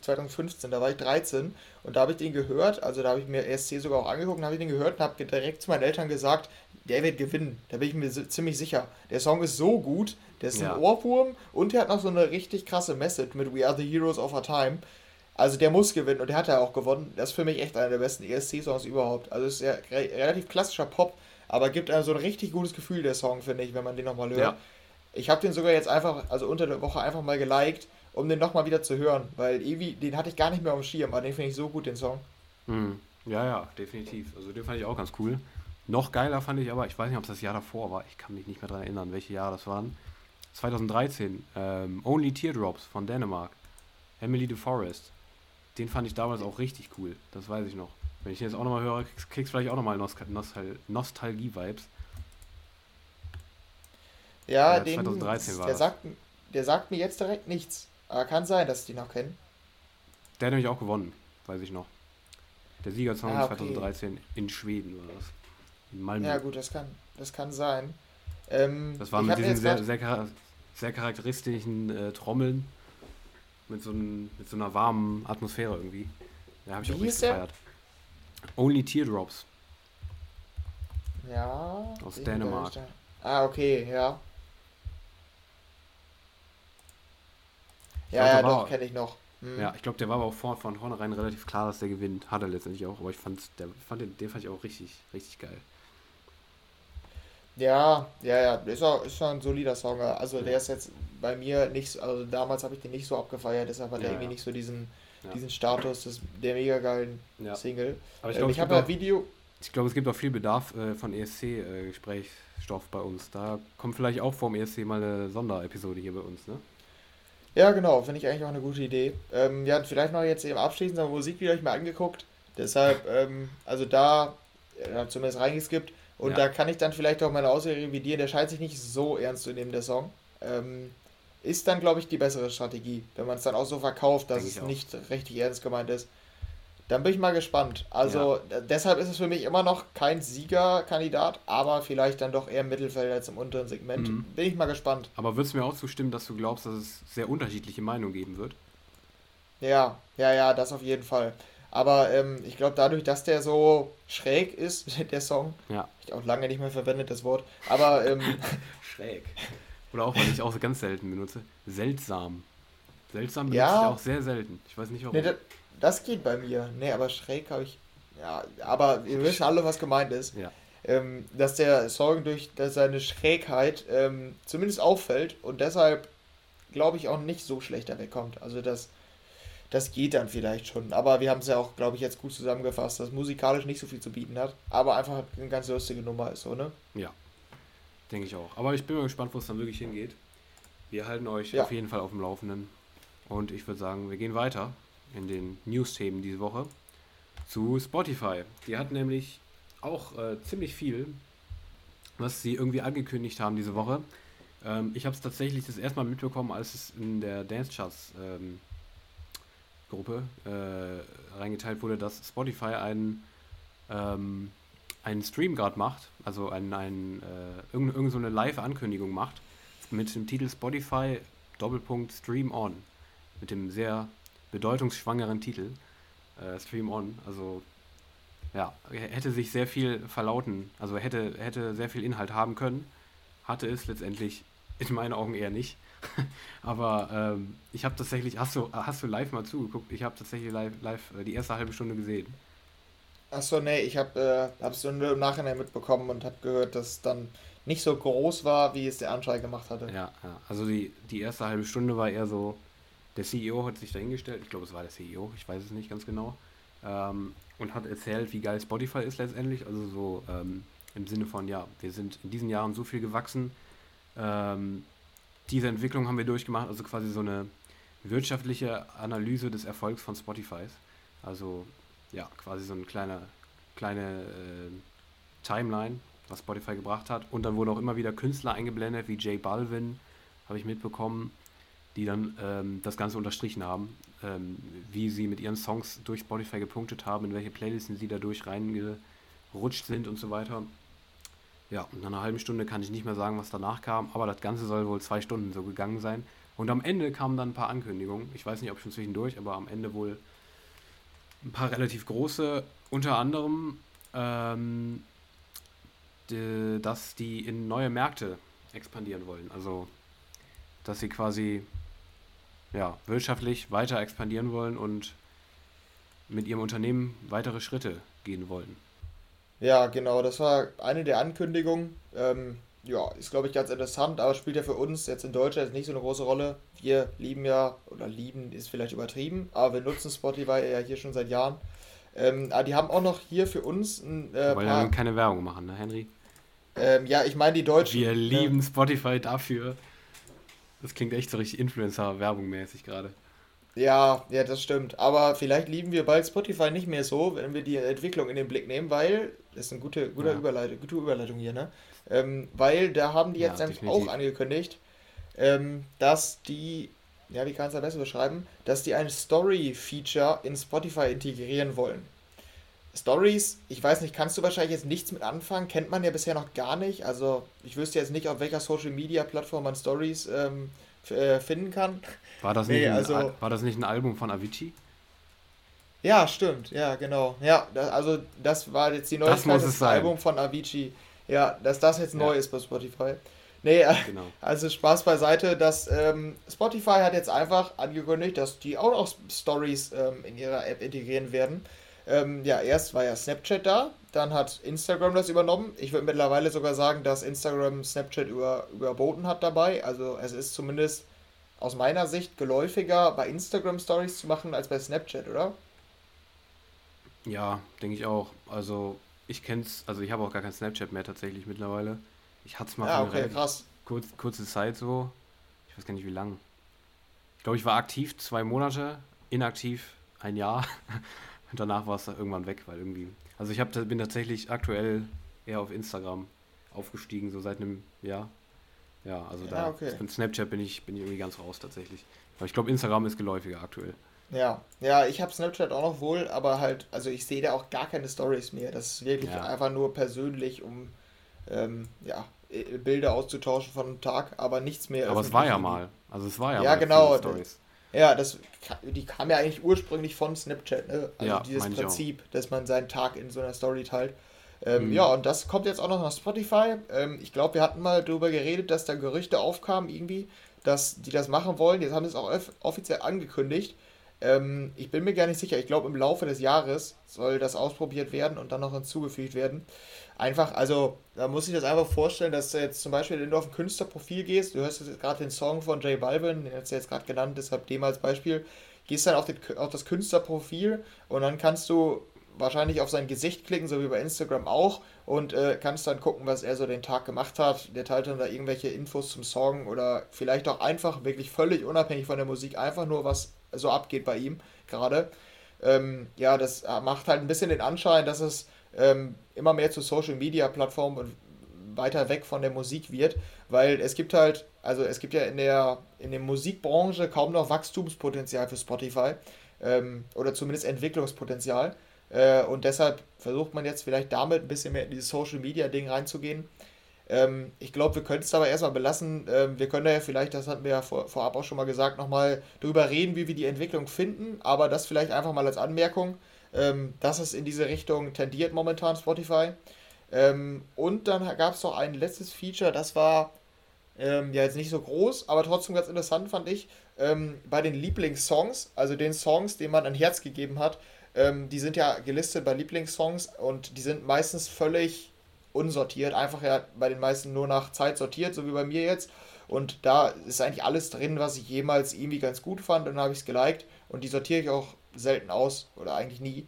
2015, da war ich 13 und da habe ich den gehört. Also da habe ich mir ESC sogar auch angeguckt und habe ich den gehört und habe direkt zu meinen Eltern gesagt, der wird gewinnen. Da bin ich mir ziemlich sicher. Der Song ist so gut, der ist ja. ein Ohrwurm und der hat noch so eine richtig krasse Message mit We Are the Heroes of Our Time. Also der muss gewinnen und der hat ja auch gewonnen. Das ist für mich echt einer der besten ESC-Songs überhaupt. Also ist ja re relativ klassischer Pop, aber gibt einem so ein richtig gutes Gefühl, der Song, finde ich, wenn man den nochmal hört. Ja. Ich habe den sogar jetzt einfach, also unter der Woche einfach mal geliked, um den nochmal wieder zu hören, weil irgendwie, den hatte ich gar nicht mehr auf dem Schirm, aber den finde ich so gut, den Song. Hm. Ja, ja, definitiv. Also den fand ich auch ganz cool. Noch geiler fand ich aber, ich weiß nicht, ob es das Jahr davor war, ich kann mich nicht mehr daran erinnern, welche Jahre das waren. 2013, ähm, Only Teardrops von Dänemark. Emily de Forest. Den fand ich damals auch richtig cool, das weiß ich noch. Wenn ich den jetzt auch nochmal höre, kriegst du vielleicht auch nochmal Nostal Nostal Nostalgie-Vibes. Ja, ja, den, 2013 war der, das. Sagt, der sagt mir jetzt direkt nichts. Aber kann sein, dass ich den noch kenne. Der hat nämlich auch gewonnen, weiß ich noch. Der Siegersong ah, okay. 2013 in Schweden war das. In Malmö. Ja, gut, das kann, das kann sein. Ähm, das war mit diesen sehr, sehr, sehr, charakteristischen äh, Trommeln. Mit so, ein, mit so einer warmen Atmosphäre irgendwie. Da habe ich Wie auch richtig gefeiert. Only Teardrops. Ja. Aus Dänemark. Ah, okay, ja. Ja, ja, doch, kenne ich noch. Hm. Ja, ich glaube, der war aber auch von, von vornherein relativ klar, dass der gewinnt. Hat er letztendlich auch, aber ich fand, der, fand den, den fand ich auch richtig, richtig geil. Ja, ja, ja, ist auch, ist schon ein solider Song. Also der ist jetzt bei mir nicht, also damals habe ich den nicht so abgefeiert, deshalb hat ja, er irgendwie ja. nicht so diesen, ja. diesen Status des, der mega geilen Single. Aber ich, ähm, ich habe ein Video. Ich glaube, es gibt auch viel Bedarf äh, von ESC-Gesprächsstoff äh, bei uns. Da kommt vielleicht auch vor dem ESC mal eine Sonderepisode hier bei uns, ne? Ja, genau, finde ich eigentlich auch eine gute Idee. Ähm, ja, vielleicht noch jetzt eben abschließend, aber Musik wieder euch mal angeguckt. Deshalb, ähm, also da, ja, zumindest reingeskippt. Und ja. da kann ich dann vielleicht auch meine Aussage revidieren. Der scheint sich nicht so ernst zu nehmen, der Song. Ähm, ist dann, glaube ich, die bessere Strategie, wenn man es dann auch so verkauft, dass Denk es nicht richtig ernst gemeint ist. Dann bin ich mal gespannt. Also ja. deshalb ist es für mich immer noch kein Siegerkandidat, aber vielleicht dann doch eher im Mittelfeld als im unteren Segment. Mhm. Bin ich mal gespannt. Aber würdest du mir auch zustimmen, dass du glaubst, dass es sehr unterschiedliche Meinungen geben wird? Ja, ja, ja, das auf jeden Fall. Aber ähm, ich glaube, dadurch, dass der so schräg ist, der Song, ja. ich auch lange nicht mehr verwendet das Wort, aber ähm, schräg. Oder auch, weil ich auch so ganz selten benutze, seltsam. Seltsam benutze ja. ich auch sehr selten. Ich weiß nicht warum. Nee, das, das geht bei mir. Nee, aber schräg habe ich. Ja, aber ihr wisst alle, was gemeint ist. Ja. Ähm, dass der Song durch seine Schrägheit ähm, zumindest auffällt und deshalb, glaube ich, auch nicht so schlechter wegkommt. Also das das geht dann vielleicht schon. Aber wir haben es ja auch, glaube ich, jetzt gut zusammengefasst, dass musikalisch nicht so viel zu bieten hat, aber einfach eine ganz lustige Nummer ist, so, ne? Ja, denke ich auch. Aber ich bin mal gespannt, wo es dann wirklich hingeht. Wir halten euch ja. auf jeden Fall auf dem Laufenden. Und ich würde sagen, wir gehen weiter in den News-Themen diese Woche zu Spotify. Die hat nämlich auch äh, ziemlich viel, was sie irgendwie angekündigt haben diese Woche. Ähm, ich habe es tatsächlich das erste Mal mitbekommen, als es in der Dance Charts ähm, Gruppe äh, reingeteilt wurde, dass Spotify einen, ähm, einen Stream gerade macht, also ein, ein, äh, irgendeine, irgendeine so eine Live-Ankündigung macht, mit dem Titel Spotify Doppelpunkt Stream On. Mit dem sehr bedeutungsschwangeren Titel äh, Stream On. Also ja, hätte sich sehr viel verlauten, also hätte, hätte sehr viel Inhalt haben können, hatte es letztendlich in meinen Augen eher nicht. Aber ähm, ich habe tatsächlich, hast du, hast du live mal zugeguckt? Ich habe tatsächlich live, live äh, die erste halbe Stunde gesehen. Achso, nee, ich habe es äh, nur im Nachhinein mitbekommen und habe gehört, dass es dann nicht so groß war, wie es der Anschein gemacht hatte. Ja, ja. also die, die erste halbe Stunde war eher so, der CEO hat sich dahingestellt, ich glaube es war der CEO, ich weiß es nicht ganz genau, ähm, und hat erzählt, wie geil Spotify ist letztendlich, also so ähm, im Sinne von, ja, wir sind in diesen Jahren so viel gewachsen, ähm, diese Entwicklung haben wir durchgemacht, also quasi so eine wirtschaftliche Analyse des Erfolgs von Spotify. Also ja, quasi so eine kleine, kleine äh, Timeline, was Spotify gebracht hat. Und dann wurden auch immer wieder Künstler eingeblendet, wie J Balvin, habe ich mitbekommen, die dann ähm, das Ganze unterstrichen haben, ähm, wie sie mit ihren Songs durch Spotify gepunktet haben, in welche Playlisten sie dadurch reingerutscht sind und so weiter. Ja, und nach einer halben Stunde kann ich nicht mehr sagen, was danach kam, aber das Ganze soll wohl zwei Stunden so gegangen sein. Und am Ende kamen dann ein paar Ankündigungen. Ich weiß nicht, ob schon zwischendurch, aber am Ende wohl ein paar relativ große, unter anderem, ähm, die, dass die in neue Märkte expandieren wollen. Also, dass sie quasi ja, wirtschaftlich weiter expandieren wollen und mit ihrem Unternehmen weitere Schritte gehen wollen. Ja, genau, das war eine der Ankündigungen. Ähm, ja, ist glaube ich ganz interessant, aber spielt ja für uns jetzt in Deutschland nicht so eine große Rolle. Wir lieben ja, oder lieben ist vielleicht übertrieben, aber wir nutzen Spotify ja hier schon seit Jahren. Ähm, aber die haben auch noch hier für uns ein äh, Wollen ja keine Werbung machen, ne, Henry? Ähm, ja, ich meine die Deutschen. Wir lieben Spotify dafür. Das klingt echt so richtig Influencer-Werbung mäßig gerade. Ja, ja, das stimmt. Aber vielleicht lieben wir bald Spotify nicht mehr so, wenn wir die Entwicklung in den Blick nehmen, weil, das ist eine gute, gute, ja. Überleitung, gute Überleitung hier, ne? Ähm, weil da haben die jetzt ja, auch angekündigt, ähm, dass die, ja, wie kann es am besten beschreiben, dass die ein Story-Feature in Spotify integrieren wollen. Stories, ich weiß nicht, kannst du wahrscheinlich jetzt nichts mit anfangen, kennt man ja bisher noch gar nicht. Also ich wüsste jetzt nicht, auf welcher Social-Media-Plattform man Stories ähm, äh, finden kann. War das, nicht nee, ein, also, war das nicht ein Album von Avicii? Ja, stimmt, ja, genau. Ja, das, also das war jetzt die Neuigkeit, das, das Album von Avicii. Ja, dass das jetzt ja. neu ist bei Spotify. Nee, äh, genau. also Spaß beiseite, dass ähm, Spotify hat jetzt einfach angekündigt, dass die auch noch Stories ähm, in ihrer App integrieren werden. Ähm, ja, erst war ja Snapchat da, dann hat Instagram das übernommen. Ich würde mittlerweile sogar sagen, dass Instagram Snapchat über, überboten hat dabei. Also es ist zumindest aus meiner Sicht geläufiger, bei Instagram Stories zu machen als bei Snapchat, oder? Ja, denke ich auch. Also ich kenne es, also ich habe auch gar kein Snapchat mehr tatsächlich mittlerweile. Ich hatte es mal ja, okay, krass. Kurz, kurze Zeit so. Ich weiß gar nicht wie lang. Ich glaube, ich war aktiv zwei Monate, inaktiv ein Jahr. Und danach war es irgendwann weg, weil irgendwie. Also ich hab, bin tatsächlich aktuell eher auf Instagram aufgestiegen, so seit einem Jahr. Ja, also ja, da okay. von Snapchat bin ich, bin ich irgendwie ganz raus tatsächlich. Aber ich glaube, Instagram ist geläufiger aktuell. Ja, ja, ich habe Snapchat auch noch wohl, aber halt, also ich sehe da auch gar keine Stories mehr. Das ist wirklich ja. einfach nur persönlich, um ähm, ja, Bilder auszutauschen von einem Tag, aber nichts mehr. Aber es war ja mal. Also es war ja, ja mal genau. Ja, das, die kam ja eigentlich ursprünglich von Snapchat, ne? Also ja, dieses Prinzip, dass man seinen Tag in so einer Story teilt. Ähm, mhm. Ja, und das kommt jetzt auch noch nach Spotify. Ähm, ich glaube, wir hatten mal darüber geredet, dass da Gerüchte aufkamen irgendwie, dass die das machen wollen. Jetzt haben sie es auch offiziell angekündigt. Ähm, ich bin mir gar nicht sicher. Ich glaube, im Laufe des Jahres soll das ausprobiert werden und dann noch hinzugefügt werden. Einfach, also, da muss ich das einfach vorstellen, dass du jetzt zum Beispiel, wenn du auf ein Künstlerprofil gehst, du hörst jetzt gerade den Song von J Balvin, den hast du jetzt gerade genannt, deshalb dem als Beispiel, gehst dann auf, den, auf das Künstlerprofil und dann kannst du wahrscheinlich auf sein Gesicht klicken, so wie bei Instagram auch, und äh, kannst dann gucken, was er so den Tag gemacht hat. Der teilt dann da irgendwelche Infos zum Song oder vielleicht auch einfach, wirklich völlig unabhängig von der Musik, einfach nur, was so abgeht bei ihm gerade. Ähm, ja, das äh, macht halt ein bisschen den Anschein, dass es ähm, immer mehr zu Social Media Plattformen und weiter weg von der Musik wird, weil es gibt halt, also es gibt ja in der, in der Musikbranche kaum noch Wachstumspotenzial für Spotify ähm, oder zumindest Entwicklungspotenzial. Äh, und deshalb versucht man jetzt vielleicht damit ein bisschen mehr in dieses Social Media Ding reinzugehen. Ähm, ich glaube, wir können es dabei erstmal belassen. Ähm, wir können da ja vielleicht, das hatten wir ja vor, vorab auch schon mal gesagt, nochmal drüber reden, wie wir die Entwicklung finden. Aber das vielleicht einfach mal als Anmerkung, ähm, dass es in diese Richtung tendiert momentan Spotify. Ähm, und dann gab es noch ein letztes Feature, das war ähm, ja jetzt nicht so groß, aber trotzdem ganz interessant fand ich, ähm, bei den Lieblingssongs, also den Songs, denen man ein Herz gegeben hat, ähm, die sind ja gelistet bei Lieblingssongs und die sind meistens völlig unsortiert, einfach ja bei den meisten nur nach Zeit sortiert, so wie bei mir jetzt. Und da ist eigentlich alles drin, was ich jemals irgendwie ganz gut fand. Und dann habe ich es geliked. Und die sortiere ich auch selten aus oder eigentlich nie.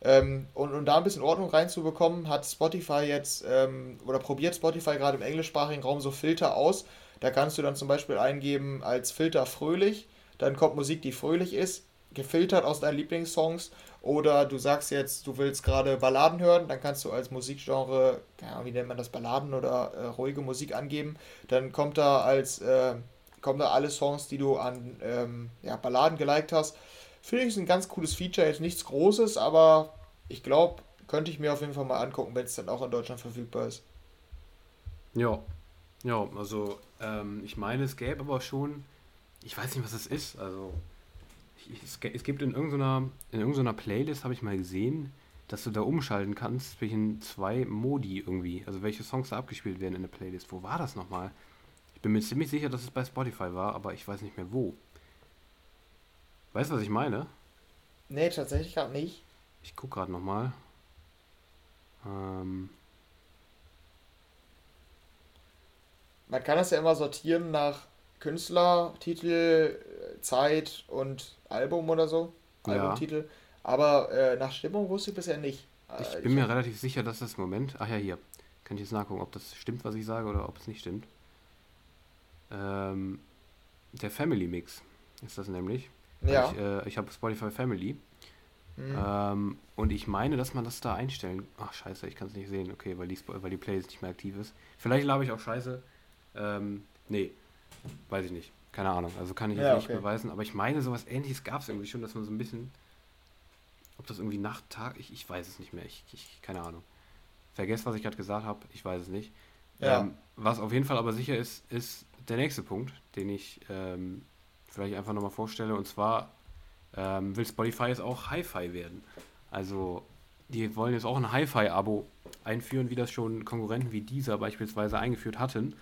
Ähm, und um da ein bisschen Ordnung reinzubekommen, hat Spotify jetzt ähm, oder probiert Spotify gerade im englischsprachigen Raum so Filter aus. Da kannst du dann zum Beispiel eingeben als Filter fröhlich, dann kommt Musik, die fröhlich ist, gefiltert aus deinen Lieblingssongs. Oder du sagst jetzt, du willst gerade Balladen hören, dann kannst du als Musikgenre, ja, wie nennt man das, Balladen oder äh, ruhige Musik angeben. Dann kommt da als äh, kommen da alle Songs, die du an ähm, ja, Balladen geliked hast. Finde ich ein ganz cooles Feature, jetzt nichts Großes, aber ich glaube, könnte ich mir auf jeden Fall mal angucken, wenn es dann auch in Deutschland verfügbar ist. Ja, ja, also ähm, ich meine, es gäbe aber schon, ich weiß nicht, was es ist, also es, es, gibt in irgendeiner, in irgendeiner Playlist, habe ich mal gesehen, dass du da umschalten kannst zwischen zwei Modi irgendwie, also welche Songs da abgespielt werden in der Playlist. Wo war das nochmal? Ich bin mir ziemlich sicher, dass es bei Spotify war, aber ich weiß nicht mehr wo. Weißt du, was ich meine? Nee, tatsächlich gerade nicht. Ich guck gerade nochmal. Ähm. Man kann das ja immer sortieren nach Künstler, Titel, Zeit und Album oder so. Albumtitel. Ja. Aber äh, nach Stimmung wusste ich bisher nicht. Ich äh, bin ich mir relativ sicher, dass das Moment. Ach ja, hier. Kann ich jetzt nachgucken, ob das stimmt, was ich sage, oder ob es nicht stimmt. Ähm, der Family Mix ist das nämlich. Ja. Ich, äh, ich habe Spotify Family. Mhm. Ähm, und ich meine, dass man das da einstellen. Ach, scheiße, ich kann es nicht sehen. Okay, weil die, weil die Playlist nicht mehr aktiv ist. Vielleicht labe ich auch scheiße. Ähm, nee, weiß ich nicht. Keine Ahnung. Also kann ich ja, jetzt nicht okay. beweisen. Aber ich meine, sowas ähnliches gab es irgendwie schon, dass man so ein bisschen. Ob das irgendwie Nacht, Tag, ich, ich weiß es nicht mehr. Ich, ich keine Ahnung. Vergesst, was ich gerade gesagt habe. Ich weiß es nicht. Ja. Ähm, was auf jeden Fall aber sicher ist, ist der nächste Punkt, den ich ähm, vielleicht einfach nochmal vorstelle. Und zwar ähm, will Spotify jetzt auch Hi-Fi werden. Also die wollen jetzt auch ein Hi-Fi-Abo einführen, wie das schon Konkurrenten wie dieser beispielsweise eingeführt hatten.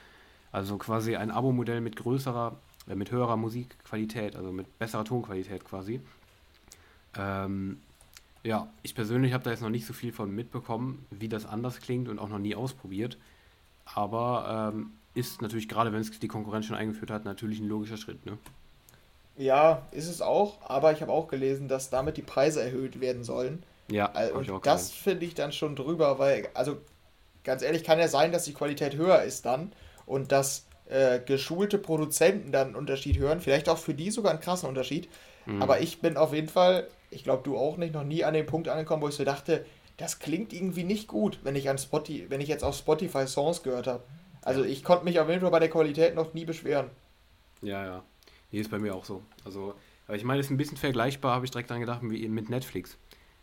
Also quasi ein Abo-Modell mit größerer, äh, mit höherer Musikqualität, also mit besserer Tonqualität quasi. Ähm, ja, ich persönlich habe da jetzt noch nicht so viel von mitbekommen, wie das anders klingt und auch noch nie ausprobiert. Aber ähm, ist natürlich gerade, wenn es die Konkurrenz schon eingeführt hat, natürlich ein logischer Schritt. Ne? Ja, ist es auch, aber ich habe auch gelesen, dass damit die Preise erhöht werden sollen. Ja, und das finde ich dann schon drüber, weil, also ganz ehrlich, kann ja sein, dass die Qualität höher ist dann und dass äh, geschulte Produzenten dann einen Unterschied hören. Vielleicht auch für die sogar einen krassen Unterschied. Mhm. Aber ich bin auf jeden Fall, ich glaube du auch nicht, noch nie an den Punkt angekommen, wo ich so dachte, das klingt irgendwie nicht gut, wenn ich an Spotify, wenn ich jetzt auf Spotify Songs gehört habe. Also ich konnte mich auf jeden Fall bei der Qualität noch nie beschweren. Ja, ja. Hier ist bei mir auch so. Also, aber ich meine, es ist ein bisschen vergleichbar, habe ich direkt dran gedacht, wie mit Netflix.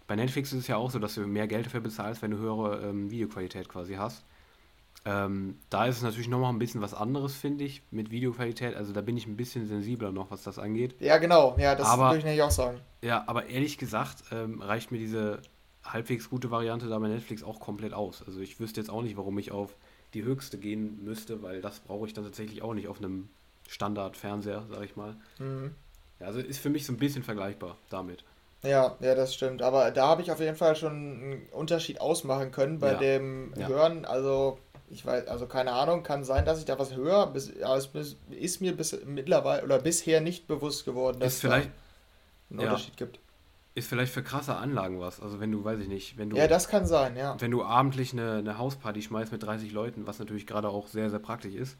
Bei Netflix ist es ja auch so, dass du mehr Geld dafür bezahlst, wenn du höhere ähm, Videoqualität quasi hast. Ähm, da ist es natürlich nochmal ein bisschen was anderes, finde ich, mit Videoqualität. Also da bin ich ein bisschen sensibler noch, was das angeht. Ja, genau. Ja, das aber, würde ich nämlich auch sagen. Ja, aber ehrlich gesagt ähm, reicht mir diese halbwegs gute Variante da bei Netflix auch komplett aus. Also ich wüsste jetzt auch nicht, warum ich auf die höchste gehen müsste, weil das brauche ich dann tatsächlich auch nicht auf einem Standard-Fernseher, sag ich mal. Mhm. Ja, also ist für mich so ein bisschen vergleichbar damit. Ja, ja, das stimmt. Aber da habe ich auf jeden Fall schon einen Unterschied ausmachen können bei ja. dem ja. Hören. Also, ich weiß, also keine Ahnung, kann sein, dass ich da was höre, bis, aber es ist mir bis mittlerweile oder bisher nicht bewusst geworden, dass es vielleicht einen ja. Unterschied gibt. Ist vielleicht für krasse Anlagen was. Also wenn du, weiß ich nicht, wenn du. Ja, das kann sein, ja. Wenn du abendlich eine, eine Hausparty schmeißt mit 30 Leuten, was natürlich gerade auch sehr, sehr praktisch ist,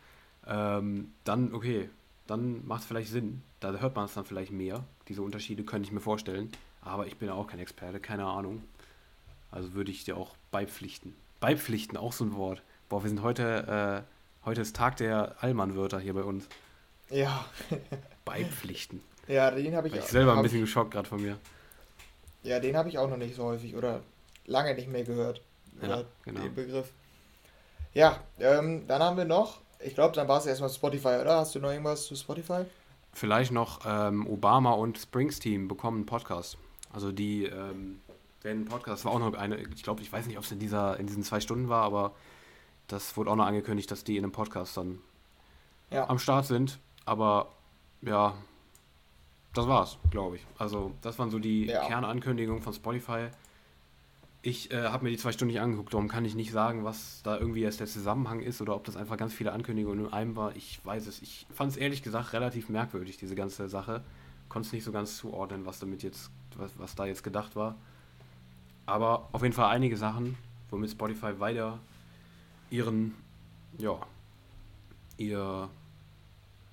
ähm, dann, okay, dann macht es vielleicht Sinn. Da hört man es dann vielleicht mehr. Diese Unterschiede könnte ich mir vorstellen. Aber ich bin ja auch kein Experte, keine Ahnung. Also würde ich dir auch beipflichten. Beipflichten, auch so ein Wort. Boah, wir sind heute, äh, heute ist Tag der Allmann-Wörter hier bei uns. Ja. beipflichten. Ja, den habe ich, ich selber ein bisschen geschockt gerade von mir. Ja, den habe ich auch noch nicht so häufig oder lange nicht mehr gehört. Ja, genau. Den Begriff. Ja, ähm, dann haben wir noch ich glaube, dann war es erstmal Spotify, oder? Hast du noch irgendwas zu Spotify? Vielleicht noch ähm, Obama und Springsteen bekommen einen Podcast. Also die ähm, werden einen Podcast, war auch noch eine, ich glaube, ich weiß nicht, ob es in, dieser, in diesen zwei Stunden war, aber das wurde auch noch angekündigt, dass die in einem Podcast dann ja. am Start sind. Aber ja, das war's, glaube ich. Also, das waren so die ja. Kernankündigungen von Spotify. Ich äh, habe mir die zwei Stunden nicht angeguckt, darum kann ich nicht sagen, was da irgendwie jetzt der Zusammenhang ist oder ob das einfach ganz viele Ankündigungen in einem war. Ich weiß es. Ich fand es ehrlich gesagt relativ merkwürdig, diese ganze Sache. Konnte es nicht so ganz zuordnen, was damit jetzt, was, was da jetzt gedacht war. Aber auf jeden Fall einige Sachen, womit Spotify weiter ihren, ja, ihr,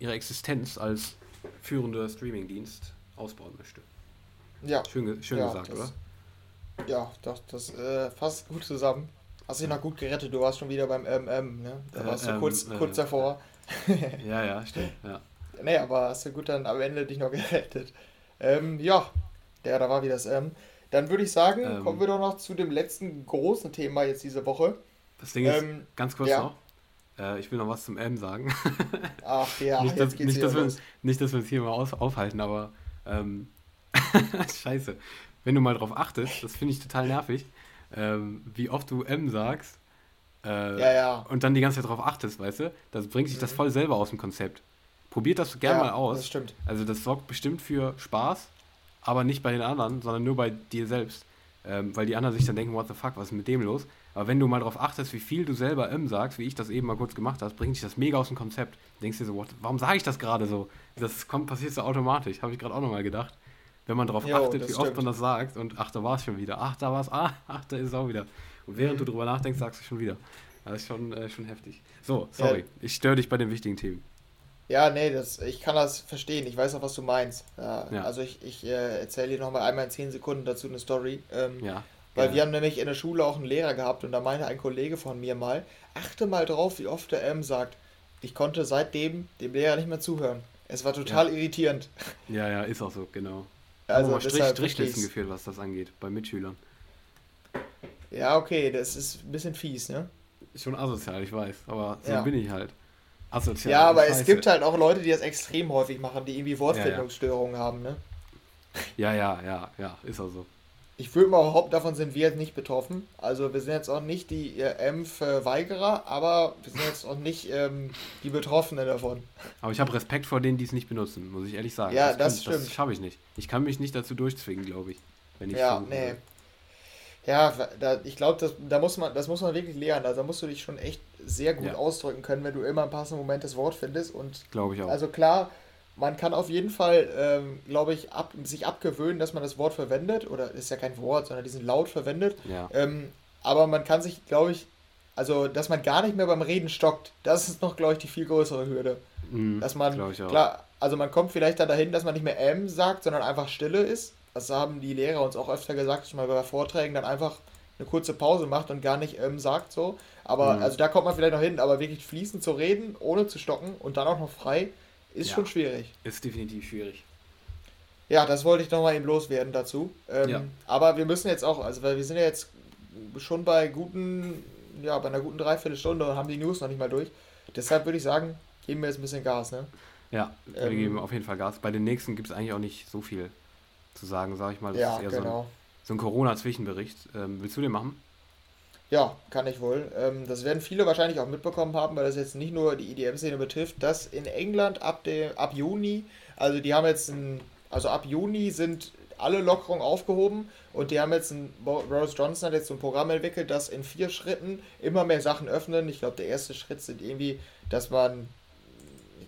ihre Existenz als führender Streamingdienst ausbauen möchte. Ja. Schön, schön ja, gesagt, oder? Ja, doch, das äh, fasst gut zusammen. Hast dich noch gut gerettet, du warst schon wieder beim MM, ne? Da warst du äh, kurz, ähm, kurz davor. ja, ja, stimmt, ja. Nee, aber hast du gut dann am Ende dich noch gerettet. Ähm, ja, ja, da war wieder das M. Dann würde ich sagen, ähm, kommen wir doch noch zu dem letzten großen Thema jetzt diese Woche. Das Ding ist, ähm, ganz kurz ja. noch, äh, ich will noch was zum M sagen. Ach ja, nicht, dass, nicht, dass wir, uns, nicht, dass wir uns hier mal aus, aufhalten, aber ähm, scheiße. Wenn du mal drauf achtest, das finde ich total nervig, ähm, wie oft du M sagst äh, ja, ja. und dann die ganze Zeit drauf achtest, weißt du, das bringt sich mhm. das voll selber aus dem Konzept. Probiert das gerne ja, mal aus. Das stimmt. Also das sorgt bestimmt für Spaß, aber nicht bei den anderen, sondern nur bei dir selbst. Ähm, weil die anderen sich dann denken, what the fuck, was ist mit dem los? Aber wenn du mal darauf achtest, wie viel du selber M sagst, wie ich das eben mal kurz gemacht habe, bringt dich das mega aus dem Konzept. Du denkst dir so, what, warum sage ich das gerade so? Das kommt, passiert so automatisch, habe ich gerade auch nochmal gedacht. Wenn man darauf achtet, wie stimmt. oft man das sagt und ach, da war es schon wieder, ach, da war es, ah, ach, da ist es auch wieder. Und während mhm. du drüber nachdenkst, sagst du schon wieder. Das ist schon, äh, schon heftig. So, sorry, ja. ich störe dich bei den wichtigen Themen. Ja, nee, das, ich kann das verstehen. Ich weiß auch, was du meinst. Ja, ja. Also ich, ich äh, erzähle dir nochmal einmal in 10 Sekunden dazu eine Story. Ähm, ja. Weil ja. wir haben nämlich in der Schule auch einen Lehrer gehabt und da meinte ein Kollege von mir mal, achte mal drauf, wie oft der M sagt. Ich konnte seitdem dem Lehrer nicht mehr zuhören. Es war total irritierend. Ja, ja, ist auch so, genau. Also mal Strich, Strichlisten geführt, was das angeht, bei Mitschülern. Ja, okay, das ist ein bisschen fies, ne? Schon asozial, ich weiß, aber so ja. bin ich halt asozial. Ja, aber Scheiße. es gibt halt auch Leute, die das extrem häufig machen, die irgendwie Wortfindungsstörungen ja, ja. haben, ne? Ja, ja, ja, ja, ist auch so. Ich würde mal behaupten, davon sind wir jetzt nicht betroffen. Also wir sind jetzt auch nicht die äh, M-Verweigerer, aber wir sind jetzt auch nicht ähm, die Betroffenen davon. Aber ich habe Respekt vor denen, die es nicht benutzen, muss ich ehrlich sagen. Ja, das, das kann, stimmt. Das schaffe ich nicht. Ich kann mich nicht dazu durchzwingen, glaube ich. Wenn ich ja, nee. Ja, da, ich glaube, da muss man, das muss man wirklich lernen. Also da musst du dich schon echt sehr gut ja. ausdrücken können, wenn du immer im passenden Moment das Wort findest. Und glaube ich auch. Also klar, man kann auf jeden Fall, ähm, glaube ich, ab, sich abgewöhnen, dass man das Wort verwendet. Oder ist ja kein Wort, sondern diesen Laut verwendet. Ja. Ähm, aber man kann sich, glaube ich, also dass man gar nicht mehr beim Reden stockt, das ist noch, glaube ich, die viel größere Hürde. Mhm, dass man, klar, also man kommt vielleicht dann dahin, dass man nicht mehr M sagt, sondern einfach Stille ist. Das haben die Lehrer uns auch öfter gesagt, schon mal bei Vorträgen dann einfach eine kurze Pause macht und gar nicht ähm, sagt so. Aber mhm. also da kommt man vielleicht noch hin, aber wirklich fließend zu reden, ohne zu stocken und dann auch noch frei, ist ja, schon schwierig. Ist definitiv schwierig. Ja, das wollte ich nochmal eben loswerden dazu. Ähm, ja. Aber wir müssen jetzt auch, also weil wir sind ja jetzt schon bei guten, ja, bei einer guten Dreiviertelstunde und haben die News noch nicht mal durch. Deshalb würde ich sagen, geben wir jetzt ein bisschen Gas, ne? Ja, wir ähm, geben auf jeden Fall Gas. Bei den nächsten gibt es eigentlich auch nicht so viel zu sagen, sage ich mal. Das ja, ist eher genau. so ein, so ein Corona-Zwischenbericht. Ähm, willst du den machen? Ja, kann ich wohl. Ähm, das werden viele wahrscheinlich auch mitbekommen haben, weil das jetzt nicht nur die EDM-Szene betrifft, dass in England ab, dem, ab Juni, also die haben jetzt ein, also ab Juni sind alle Lockerungen aufgehoben und die haben jetzt ein, Boris Johnson hat jetzt so ein Programm entwickelt, das in vier Schritten immer mehr Sachen öffnen. Ich glaube, der erste Schritt sind irgendwie, dass man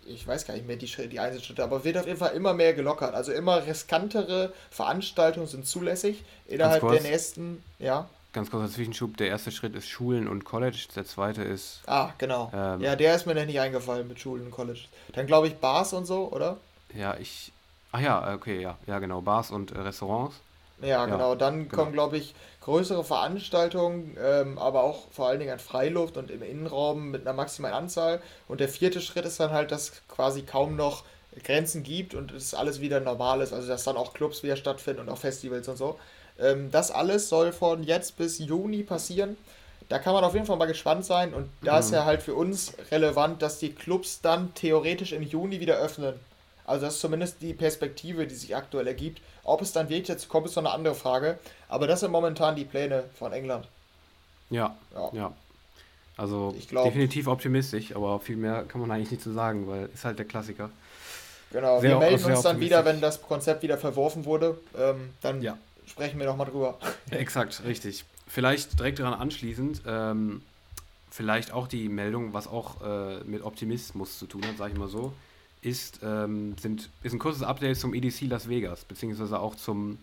ich weiß gar nicht mehr die, die Einzelschritte, aber wird auf jeden Fall immer mehr gelockert. Also immer riskantere Veranstaltungen sind zulässig innerhalb der nächsten, ja. Ganz kurzer Zwischenschub, der erste Schritt ist Schulen und College, der zweite ist. Ah, genau. Ähm, ja, der ist mir nicht eingefallen mit Schulen und College. Dann glaube ich Bars und so, oder? Ja, ich. Ach ja, okay, ja, ja, genau. Bars und äh, Restaurants. Ja, genau. Dann genau. kommen, glaube ich, größere Veranstaltungen, ähm, aber auch vor allen Dingen an Freiluft und im Innenraum mit einer maximalen Anzahl. Und der vierte Schritt ist dann halt, dass quasi kaum noch Grenzen gibt und es alles wieder normal ist. Also dass dann auch Clubs wieder stattfinden und auch Festivals und so. Ähm, das alles soll von jetzt bis Juni passieren. Da kann man auf jeden Fall mal gespannt sein. Und da mhm. ist ja halt für uns relevant, dass die Clubs dann theoretisch im Juni wieder öffnen. Also das ist zumindest die Perspektive, die sich aktuell ergibt. Ob es dann wirklich dazu kommt, ist noch eine andere Frage. Aber das sind momentan die Pläne von England. Ja, ja. ja. Also glaub, definitiv optimistisch, aber viel mehr kann man eigentlich nicht zu so sagen, weil ist halt der Klassiker. Genau, sehr, wir melden uns dann wieder, wenn das Konzept wieder verworfen wurde. Ähm, dann ja. Sprechen wir nochmal drüber. Exakt, richtig. Vielleicht direkt daran anschließend, ähm, vielleicht auch die Meldung, was auch äh, mit Optimismus zu tun hat, sage ich mal so, ist, ähm, sind, ist ein kurzes Update zum EDC Las Vegas, beziehungsweise auch zum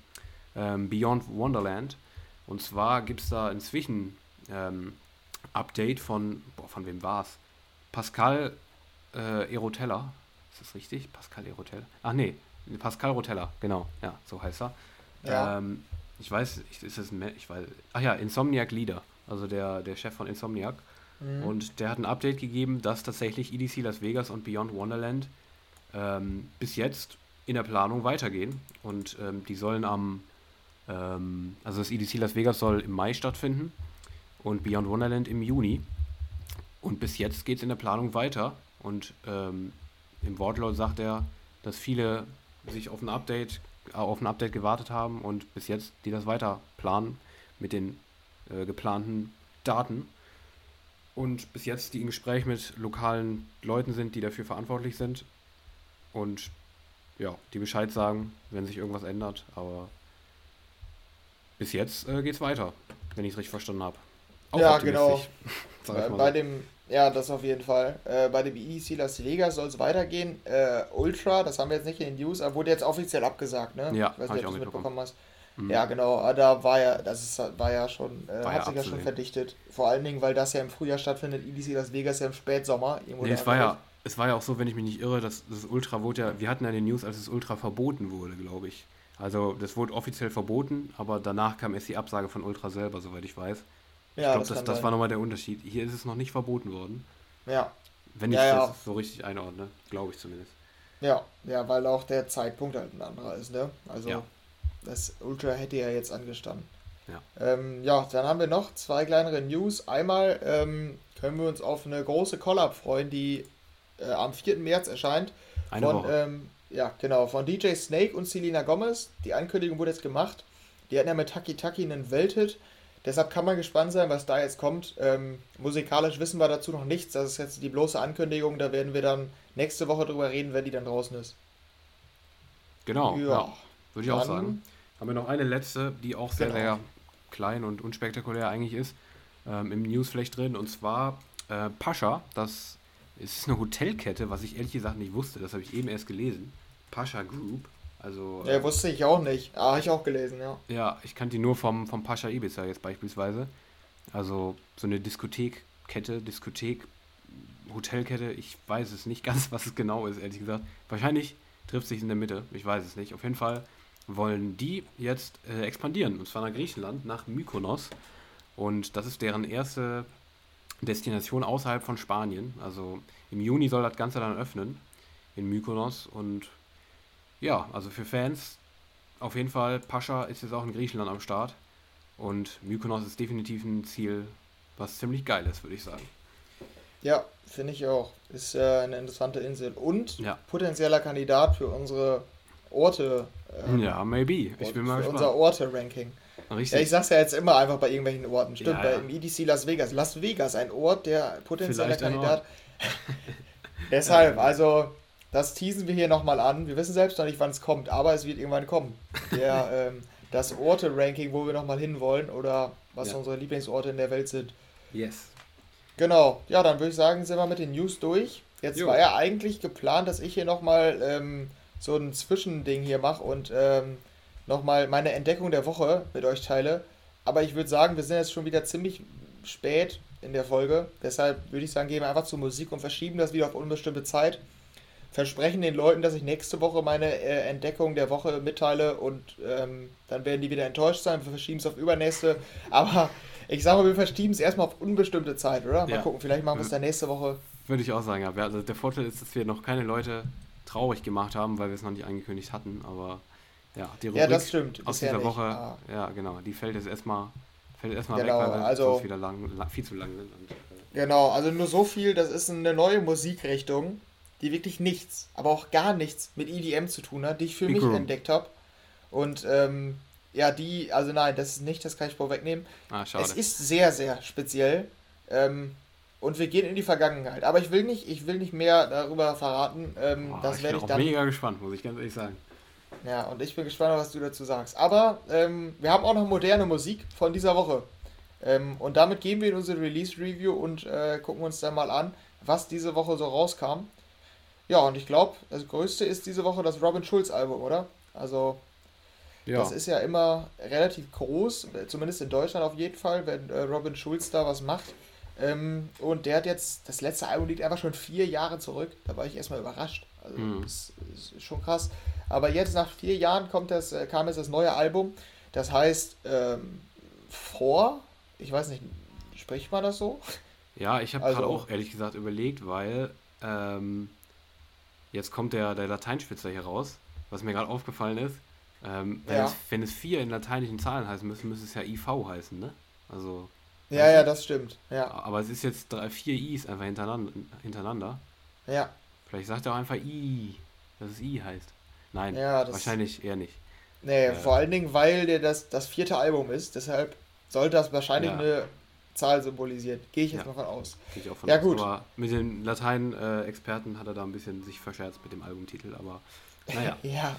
ähm, Beyond Wonderland. Und zwar gibt es da inzwischen ähm, Update von, boah, von wem war es? Pascal äh, Erotella. Ist das richtig? Pascal Erotella? Ach nee, Pascal Rotella, genau, ja, so heißt er. Ja. Ähm, ich weiß, ist das ein, ich weiß, ach ja, Insomniac Leader, also der, der Chef von Insomniac. Mhm. Und der hat ein Update gegeben, dass tatsächlich EDC Las Vegas und Beyond Wonderland ähm, bis jetzt in der Planung weitergehen. Und ähm, die sollen am, ähm, also das EDC Las Vegas soll im Mai stattfinden und Beyond Wonderland im Juni. Und bis jetzt geht es in der Planung weiter. Und ähm, im Wortlaut sagt er, dass viele sich auf ein Update, auf ein Update gewartet haben und bis jetzt die das weiter planen mit den äh, geplanten Daten. Und bis jetzt die im Gespräch mit lokalen Leuten sind, die dafür verantwortlich sind. Und ja, die Bescheid sagen, wenn sich irgendwas ändert. Aber bis jetzt äh, es weiter, wenn ich es richtig verstanden habe. Ja, genau. bei, bei dem, ja, das auf jeden Fall. Äh, bei dem EDC Las Vegas soll es weitergehen. Äh, Ultra, das haben wir jetzt nicht in den News, aber wurde jetzt offiziell abgesagt, ne? Ja, ich weiß nicht, ob du es mitbekommen hast. Mhm. Ja, genau, ah, da war ja, das ist, war ja schon, äh, war hat ja sich ja schon verdichtet. Vor allen Dingen, weil das ja im Frühjahr stattfindet, EDC Las Vegas ja im Spätsommer. Nee, es war ja, es war ja auch so, wenn ich mich nicht irre, dass das Ultra wurde ja, wir hatten ja den News, als das Ultra verboten wurde, glaube ich. Also das wurde offiziell verboten, aber danach kam erst die Absage von Ultra selber, soweit ich weiß. Ich ja, glaube, das, das, das war nochmal der Unterschied. Hier ist es noch nicht verboten worden. Ja. Wenn ich ja, das so richtig einordne, glaube ich zumindest. Ja, ja, weil auch der Zeitpunkt halt ein anderer ist, ne? Also ja. das Ultra hätte ja jetzt angestanden. Ja. Ähm, ja, dann haben wir noch zwei kleinere News. Einmal ähm, können wir uns auf eine große Collab freuen, die äh, am 4. März erscheint. Eine von, Woche. Ähm, ja, genau, von DJ Snake und Selena Gomez. Die Ankündigung wurde jetzt gemacht. Die hatten ja mit Taki Taki einen Welthit. Deshalb kann man gespannt sein, was da jetzt kommt. Ähm, musikalisch wissen wir dazu noch nichts. Das ist jetzt die bloße Ankündigung. Da werden wir dann nächste Woche drüber reden, wenn die dann draußen ist. Genau, ja. ja würde ich auch sagen. Haben wir noch eine letzte, die auch sehr, genau. sehr klein und unspektakulär eigentlich ist, ähm, im News vielleicht drin. Und zwar äh, Pascha, das ist eine Hotelkette, was ich ehrlich gesagt nicht wusste. Das habe ich eben erst gelesen. Pascha Group also, ja, wusste ich auch nicht. Ah, habe ich auch gelesen, ja. Ja, ich kannte die nur vom, vom Pascha Ibiza jetzt beispielsweise. Also so eine Diskothekkette, Diskothek, Hotelkette, ich weiß es nicht ganz, was es genau ist, ehrlich gesagt. Wahrscheinlich trifft sich in der Mitte, ich weiß es nicht. Auf jeden Fall wollen die jetzt äh, expandieren, und zwar nach Griechenland, nach Mykonos. Und das ist deren erste Destination außerhalb von Spanien. Also im Juni soll das Ganze dann öffnen in Mykonos und ja, also für Fans auf jeden Fall, Pascha ist jetzt auch in Griechenland am Start. Und Mykonos ist definitiv ein Ziel, was ziemlich geil ist, würde ich sagen. Ja, finde ich auch. Ist äh, eine interessante Insel. Und ja. potenzieller Kandidat für unsere Orte. Äh, ja, maybe. Ich bin mal für unser Orte-Ranking. Richtig. Ja, ich sag's ja jetzt immer einfach bei irgendwelchen Orten. Stimmt, ja, ja. bei EDC Las Vegas. Las Vegas, ein Ort, der potenzieller Kandidat. Deshalb, also das teasen wir hier nochmal an. Wir wissen selbst noch nicht, wann es kommt, aber es wird irgendwann kommen. Der, ähm, das Orte-Ranking, wo wir nochmal hinwollen oder was ja. unsere Lieblingsorte in der Welt sind. Yes. Genau. Ja, dann würde ich sagen, sind wir mit den News durch. Jetzt jo. war ja eigentlich geplant, dass ich hier nochmal ähm, so ein Zwischending hier mache und ähm, nochmal meine Entdeckung der Woche mit euch teile. Aber ich würde sagen, wir sind jetzt schon wieder ziemlich spät in der Folge. Deshalb würde ich sagen, gehen wir einfach zur Musik und verschieben das wieder auf unbestimmte Zeit versprechen den Leuten, dass ich nächste Woche meine äh, Entdeckung der Woche mitteile und ähm, dann werden die wieder enttäuscht sein. Wir verschieben es auf übernächste. Aber ich sage mal, wir verschieben es erstmal auf unbestimmte Zeit, oder? Mal ja. gucken, vielleicht machen wir es dann nächste Woche. Würde ich auch sagen, ja. Also der Vorteil ist, dass wir noch keine Leute traurig gemacht haben, weil wir es noch nicht angekündigt hatten. Aber ja, die Rubrik ja, das stimmt. aus dieser. Woche, ah. ja genau, die fällt jetzt erstmal fällt erstmal genau, weg, weil wir also, wieder lang, viel zu lang sind. Und, äh, genau, also nur so viel, das ist eine neue Musikrichtung die wirklich nichts, aber auch gar nichts mit EDM zu tun hat, die ich für mich Room. entdeckt habe. Und ähm, ja, die, also nein, das ist nicht, das kann ich vorwegnehmen. Ah, schade. Es ist sehr, sehr speziell. Ähm, und wir gehen in die Vergangenheit. Aber ich will nicht, ich will nicht mehr darüber verraten. Ähm, oh, das werde ich, ich dann. mega gespannt, muss ich ganz ehrlich sagen. Ja, und ich bin gespannt, was du dazu sagst. Aber ähm, wir haben auch noch moderne Musik von dieser Woche. Ähm, und damit gehen wir in unsere Release-Review und äh, gucken uns dann mal an, was diese Woche so rauskam. Ja, und ich glaube, das Größte ist diese Woche das Robin Schulz-Album, oder? Also, ja. das ist ja immer relativ groß, zumindest in Deutschland auf jeden Fall, wenn äh, Robin Schulz da was macht. Ähm, und der hat jetzt, das letzte Album liegt einfach schon vier Jahre zurück. Da war ich erstmal überrascht. Also, mhm. das ist schon krass. Aber jetzt nach vier Jahren kommt das, äh, kam jetzt das neue Album. Das heißt ähm, vor, ich weiß nicht, spricht man das so? Ja, ich habe also, gerade auch ehrlich gesagt überlegt, weil ähm, jetzt kommt der, der Lateinspitzer hier raus, was mir gerade aufgefallen ist. Ähm, wenn, ja. es, wenn es vier in lateinischen Zahlen heißen müsste, müsste es ja IV heißen, ne? Also. Ja, ja, das stimmt. Ja. Aber es ist jetzt drei, vier I's einfach hintereinander. hintereinander. Ja. Vielleicht sagt er auch einfach I, dass es I heißt. Nein, ja, wahrscheinlich eher nicht. Nee, äh, vor allen Dingen, weil der das, das vierte Album ist, deshalb sollte das wahrscheinlich ja. eine Zahl symbolisieren. Gehe ich jetzt ja. mal von aus. Gehe ich auch von ja, aus. gut. Aber mit den Latein-Experten hat er da ein bisschen sich verscherzt mit dem Albumtitel, aber naja. ja.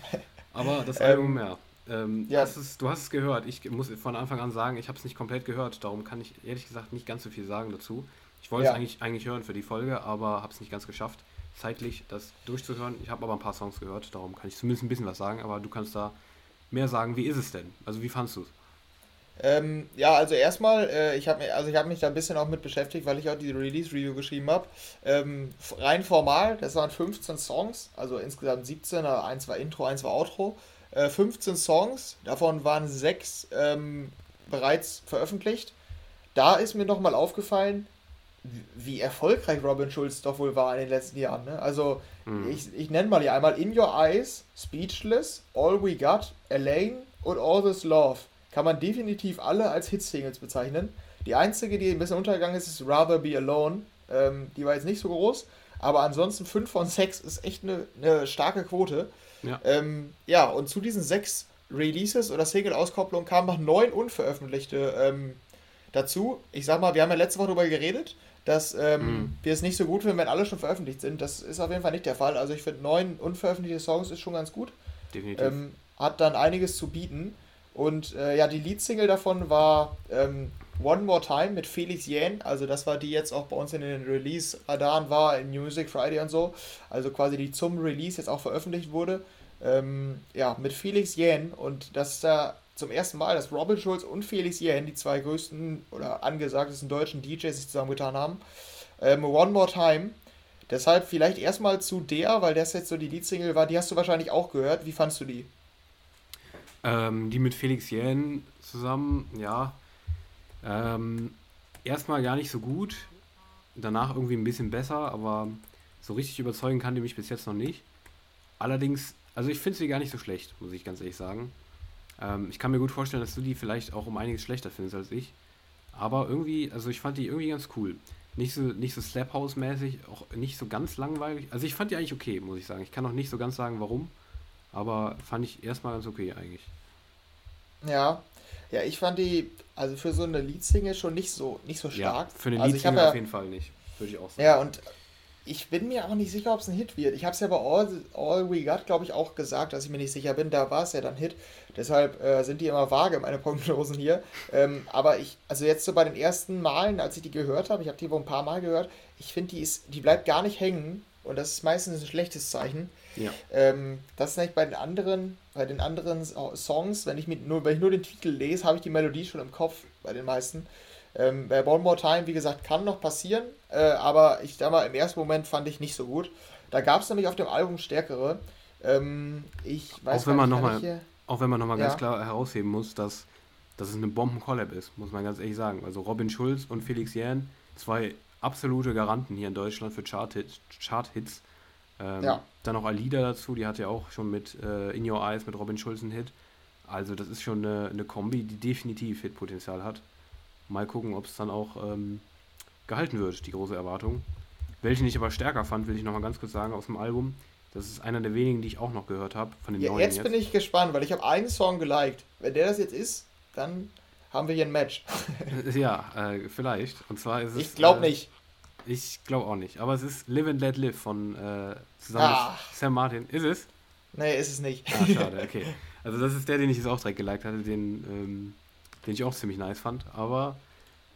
Aber das Album, ähm, ja. Ähm, ja. Es, du hast es gehört. Ich muss von Anfang an sagen, ich habe es nicht komplett gehört. Darum kann ich ehrlich gesagt nicht ganz so viel sagen dazu. Ich wollte ja. es eigentlich, eigentlich hören für die Folge, aber habe es nicht ganz geschafft zeitlich, das durchzuhören. Ich habe aber ein paar Songs gehört, darum kann ich zumindest ein bisschen was sagen, aber du kannst da mehr sagen. Wie ist es denn? Also wie fandest du es? Ähm, ja, also erstmal, äh, ich habe also hab mich da ein bisschen auch mit beschäftigt, weil ich auch die Release-Review geschrieben habe. Ähm, rein formal, das waren 15 Songs, also insgesamt 17, eins war Intro, eins war Outro. Äh, 15 Songs, davon waren sechs ähm, bereits veröffentlicht. Da ist mir nochmal aufgefallen, wie erfolgreich Robin Schulz doch wohl war in den letzten Jahren. Ne? Also, mhm. ich, ich nenne mal die einmal In Your Eyes, Speechless, All We Got, Elaine und All This Love. Kann man definitiv alle als Hitsingles bezeichnen. Die einzige, die ein bisschen untergegangen ist, ist Rather Be Alone. Ähm, die war jetzt nicht so groß, aber ansonsten 5 von 6 ist echt eine, eine starke Quote. Ja. Ähm, ja, und zu diesen sechs Releases oder Single-Auskopplungen kamen noch neun unveröffentlichte ähm, dazu. Ich sag mal, wir haben ja letzte Woche darüber geredet dass ähm, mhm. wir es nicht so gut finden, wenn alle schon veröffentlicht sind. Das ist auf jeden Fall nicht der Fall. Also ich finde, neun unveröffentlichte Songs ist schon ganz gut. Definitiv. Ähm, hat dann einiges zu bieten. Und äh, ja, die Leadsingle davon war ähm, One More Time mit Felix Jähn. Also das war die jetzt auch bei uns in den Release-Radaren war, in Music Friday und so. Also quasi die zum Release jetzt auch veröffentlicht wurde. Ähm, ja, mit Felix Jähn. Und das ist da zum ersten Mal, dass Robin Schulz und Felix Jähn, die zwei größten oder angesagtesten deutschen DJs, sich zusammengetan haben. Ähm, One More Time. Deshalb vielleicht erstmal zu der, weil das jetzt so die Leadsingle war, die hast du wahrscheinlich auch gehört. Wie fandst du die? Ähm, die mit Felix Jähn zusammen, ja. Ähm, erstmal gar nicht so gut. Danach irgendwie ein bisschen besser, aber so richtig überzeugen kann die mich bis jetzt noch nicht. Allerdings, also ich finde sie gar nicht so schlecht, muss ich ganz ehrlich sagen. Ähm, ich kann mir gut vorstellen, dass du die vielleicht auch um einiges schlechter findest als ich. Aber irgendwie, also ich fand die irgendwie ganz cool. Nicht so, nicht so Slap House-mäßig, auch nicht so ganz langweilig. Also ich fand die eigentlich okay, muss ich sagen. Ich kann auch nicht so ganz sagen, warum. Aber fand ich erstmal ganz okay eigentlich. Ja, ja, ich fand die, also für so eine Leadsingle schon nicht so, nicht so stark. Ja, für eine also Leadsingle ja, auf jeden Fall nicht, würde ich auch sagen. Ja, und ich bin mir auch nicht sicher, ob es ein Hit wird. Ich habe es ja bei All, All We Got, glaube ich, auch gesagt, dass ich mir nicht sicher bin. Da war es ja dann Hit. Deshalb äh, sind die immer vage, meine Prognosen hier. Ähm, aber ich, also jetzt so bei den ersten Malen, als ich die gehört habe, ich habe die wohl ein paar Mal gehört, ich finde, die, die bleibt gar nicht hängen. Und das ist meistens ein schlechtes Zeichen. Ja. Ähm, das ist nicht bei den anderen, bei den anderen Songs, wenn ich, mit, nur, wenn ich nur den Titel lese, habe ich die Melodie schon im Kopf bei den meisten. Ähm, bei One More Time, wie gesagt, kann noch passieren, äh, aber ich sag mal, im ersten Moment fand ich nicht so gut. Da gab es nämlich auf dem Album stärkere. Ähm, ich weiß auch wenn man nochmal auch wenn man nochmal ja. ganz klar herausheben muss, dass, dass es eine Bomben-Collab ist, muss man ganz ehrlich sagen. Also Robin Schulz und Felix Jähn, zwei absolute Garanten hier in Deutschland für Chart-Hits. Chart ähm, ja. Dann noch Alida dazu, die hatte ja auch schon mit äh, In Your Eyes mit Robin Schulz einen Hit. Also das ist schon eine, eine Kombi, die definitiv Hitpotenzial hat. Mal gucken, ob es dann auch ähm, gehalten wird, die große Erwartung. Welchen ich aber stärker fand, will ich nochmal ganz kurz sagen aus dem Album. Das ist einer der wenigen, die ich auch noch gehört habe von den ja, neuen. Jetzt, jetzt bin ich gespannt, weil ich habe einen Song geliked. Wenn der das jetzt ist, dann haben wir hier ein Match. ja, äh, vielleicht. Und zwar ist es. Ich glaube äh, nicht. Ich glaube auch nicht. Aber es ist Live and Let Live von äh, zusammen Ach. mit Sam Martin. Ist es? Nee, ist es nicht. Ah, schade, okay. Also das ist der, den ich jetzt auch direkt geliked hatte, den, ähm, den ich auch ziemlich nice fand. Aber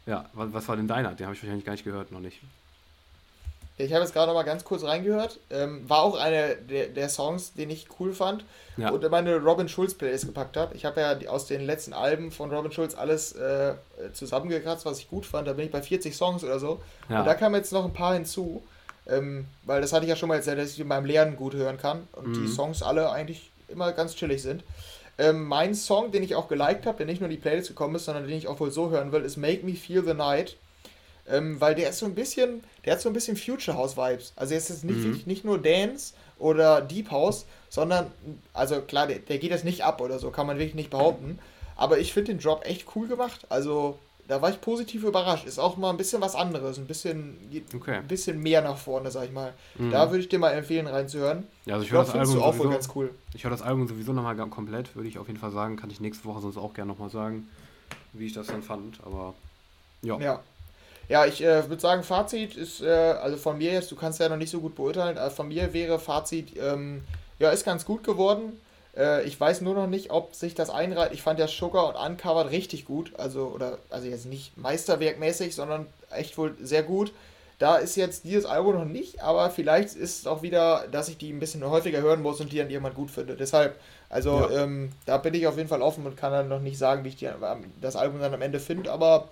ja, was, was war denn deiner? Den habe ich wahrscheinlich gar nicht gehört, noch nicht. Ich habe jetzt gerade noch mal ganz kurz reingehört. Ähm, war auch einer der, der, Songs, den ich cool fand ja. und in meine Robin Schulz Playlist gepackt habe. Ich habe ja die, aus den letzten Alben von Robin Schulz alles äh, zusammengekratzt, was ich gut fand. Da bin ich bei 40 Songs oder so. Ja. Und da kamen jetzt noch ein paar hinzu. Ähm, weil das hatte ich ja schon mal erzählt, dass ich in meinem Lernen gut hören kann und mhm. die Songs alle eigentlich immer ganz chillig sind. Ähm, mein Song, den ich auch geliked habe, der nicht nur in die Playlist gekommen ist, sondern den ich auch wohl so hören will, ist Make Me Feel the Night ähm, weil der ist so ein bisschen, der hat so ein bisschen Future House Vibes. Also es ist nicht, mhm. nicht nur Dance oder Deep House, sondern, also klar, der, der geht jetzt nicht ab oder so, kann man wirklich nicht behaupten. Aber ich finde den Drop echt cool gemacht. Also da war ich positiv überrascht. Ist auch mal ein bisschen was anderes, ein bisschen, okay. ein bisschen mehr nach vorne, sag ich mal. Mhm. Da würde ich dir mal empfehlen, reinzuhören. Ja, also ich, höre das Album auch sowieso, ganz cool. Ich höre das Album sowieso nochmal komplett, würde ich auf jeden Fall sagen. Kann ich nächste Woche sonst auch gerne nochmal sagen, wie ich das dann fand. Aber ja. Ja, ja, ich äh, würde sagen, Fazit ist, äh, also von mir jetzt, du kannst ja noch nicht so gut beurteilen, äh, von mir wäre Fazit, ähm, ja, ist ganz gut geworden. Äh, ich weiß nur noch nicht, ob sich das einreiht. Ich fand ja Sugar und Uncovered richtig gut, also, oder, also jetzt nicht meisterwerkmäßig, sondern echt wohl sehr gut. Da ist jetzt dieses Album noch nicht, aber vielleicht ist es auch wieder, dass ich die ein bisschen häufiger hören muss und die dann jemand gut finde. Deshalb, also ja. ähm, da bin ich auf jeden Fall offen und kann dann noch nicht sagen, wie ich die, das Album dann am Ende finde, aber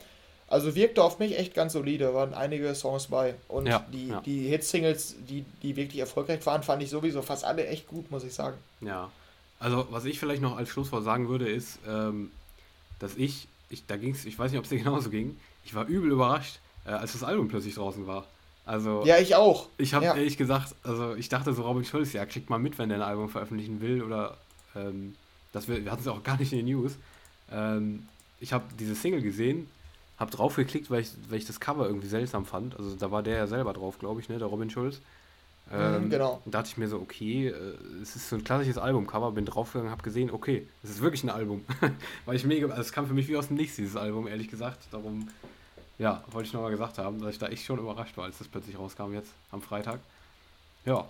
also wirkte auf mich echt ganz solide, waren einige Songs bei. Und ja, die, ja. die Hit-Singles, die, die wirklich erfolgreich waren, fand ich sowieso fast alle echt gut, muss ich sagen. Ja. Also, was ich vielleicht noch als Schlusswort sagen würde, ist, ähm, dass ich, ich da ging es, ich weiß nicht, ob es dir genauso ging, ich war übel überrascht, äh, als das Album plötzlich draußen war. Also, ja, ich auch. Ich habe ja. ehrlich gesagt, also ich dachte so, Robin Schulz, ja, kriegt mal mit, wenn der ein Album veröffentlichen will oder ähm, das wir, wir hatten es auch gar nicht in den News. Ähm, ich habe diese Single gesehen, hab drauf geklickt, weil ich, weil ich das Cover irgendwie seltsam fand. Also da war der ja selber drauf, glaube ich, ne, der Robin Schulz. Mhm, ähm, genau. Da dachte ich mir so, okay, äh, es ist so ein klassisches Albumcover, bin draufgegangen, habe gesehen, okay, es ist wirklich ein Album. weil ich mega, also es kam für mich wie aus dem Nichts, dieses Album, ehrlich gesagt. Darum, ja, wollte ich nochmal gesagt haben, dass ich da echt schon überrascht war, als das plötzlich rauskam jetzt am Freitag. Ja.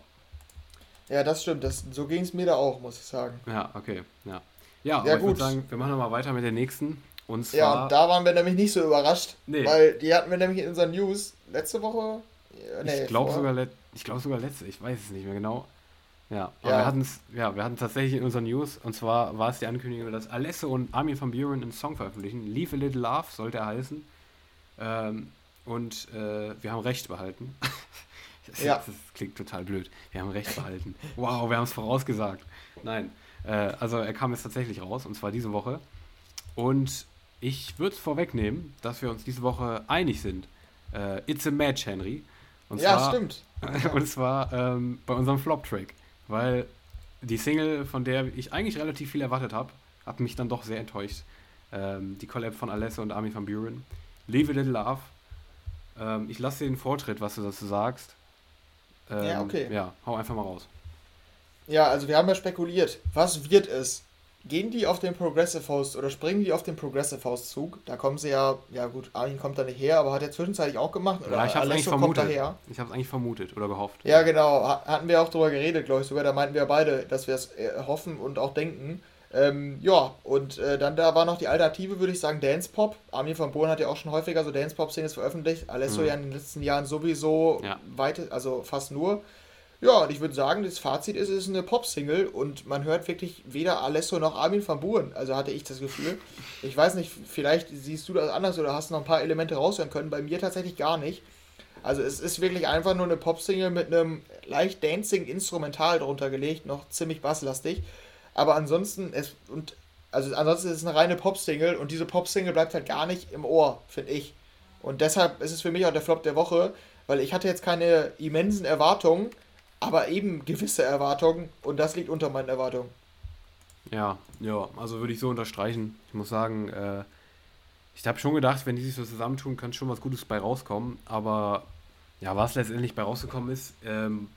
Ja, das stimmt. Das, so ging es mir da auch, muss ich sagen. Ja, okay. Ja, ja, ja aber gut. ich würde sagen, wir machen nochmal weiter mit der nächsten. Und zwar, ja, und da waren wir nämlich nicht so überrascht, nee. weil die hatten wir nämlich in unseren News letzte Woche. Nee, ich glaube sogar, let, glaub sogar letzte, ich weiß es nicht mehr genau. Ja, aber ja. wir hatten es ja, wir hatten tatsächlich in unseren News, und zwar war es die Ankündigung, dass Alesse und Armin van Buren einen Song veröffentlichen. Leave a Little Love sollte er heißen. Ähm, und äh, wir haben Recht behalten. das, ja. das klingt total blöd. Wir haben Recht behalten. Wow, wir haben es vorausgesagt. Nein, äh, also er kam jetzt tatsächlich raus, und zwar diese Woche. Und ich würde es vorwegnehmen, dass wir uns diese Woche einig sind. Äh, It's a Match, Henry. Und ja, zwar, stimmt. und zwar ähm, bei unserem Flop-Track. Weil die Single, von der ich eigentlich relativ viel erwartet habe, hat mich dann doch sehr enttäuscht. Ähm, die Collab von Alessa und Armin van Buren. Leave a Little Love. Ähm, ich lasse dir den Vortritt, was du dazu sagst. ja, ähm, okay. Ja, hau einfach mal raus. Ja, also wir haben ja spekuliert. Was wird es? Gehen die auf den Progressive Host oder springen die auf den Progressive Host Zug? Da kommen sie ja, ja gut, Armin kommt da nicht her, aber hat er zwischenzeitlich auch gemacht. Oder ja, ich habe eigentlich vermutet. Ich habe es eigentlich vermutet oder gehofft. Ja, genau. Hatten wir auch drüber geredet, glaube ich sogar. Da meinten wir beide, dass wir es äh, hoffen und auch denken. Ähm, ja, und äh, dann da war noch die Alternative, würde ich sagen, Dance Pop. Armin von Bohlen hat ja auch schon häufiger so Dance Pop-Singles veröffentlicht. Alesso mhm. ja in den letzten Jahren sowieso ja. weit, also fast nur. Ja, und ich würde sagen, das Fazit ist, es ist eine Pop-Single und man hört wirklich weder Alesso noch Armin van Buren. Also hatte ich das Gefühl. Ich weiß nicht, vielleicht siehst du das anders oder hast noch ein paar Elemente raushören können. Bei mir tatsächlich gar nicht. Also es ist wirklich einfach nur eine Pop-Single mit einem leicht dancing Instrumental drunter gelegt, noch ziemlich basslastig. Aber ansonsten, es, und, also ansonsten ist es eine reine Pop-Single und diese Pop-Single bleibt halt gar nicht im Ohr, finde ich. Und deshalb ist es für mich auch der Flop der Woche, weil ich hatte jetzt keine immensen Erwartungen aber eben gewisse Erwartungen und das liegt unter meinen Erwartungen. Ja, ja, also würde ich so unterstreichen. Ich muss sagen, äh, ich habe schon gedacht, wenn die sich so zusammentun, kann schon was Gutes bei rauskommen. Aber ja, was letztendlich bei rausgekommen ist, ähm,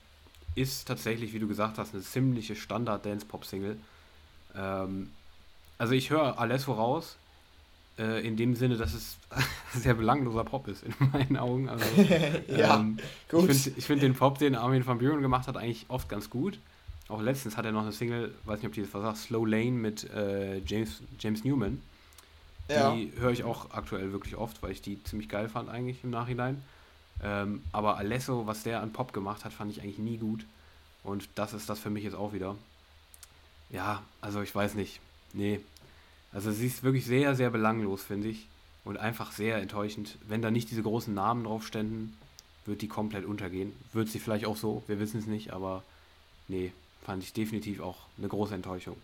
ist tatsächlich, wie du gesagt hast, eine ziemliche Standard-Dance-Pop-Single. Ähm, also ich höre alles voraus. Äh, in dem Sinne, dass es sehr belangloser Pop ist, in meinen Augen. Also, ja, ähm, gut. Ich finde find den Pop, den Armin van Buren gemacht hat, eigentlich oft ganz gut. Auch letztens hat er noch eine Single, weiß nicht, ob die das was sagt, Slow Lane mit äh, James, James Newman. Ja. Die höre ich auch aktuell wirklich oft, weil ich die ziemlich geil fand eigentlich im Nachhinein. Ähm, aber Alesso, was der an Pop gemacht hat, fand ich eigentlich nie gut. Und das ist das für mich jetzt auch wieder. Ja, also ich weiß nicht. Nee. Also sie ist wirklich sehr, sehr belanglos, finde ich. Und einfach sehr enttäuschend. Wenn da nicht diese großen Namen drauf ständen, wird die komplett untergehen. Wird sie vielleicht auch so, wir wissen es nicht, aber nee, fand ich definitiv auch eine große Enttäuschung.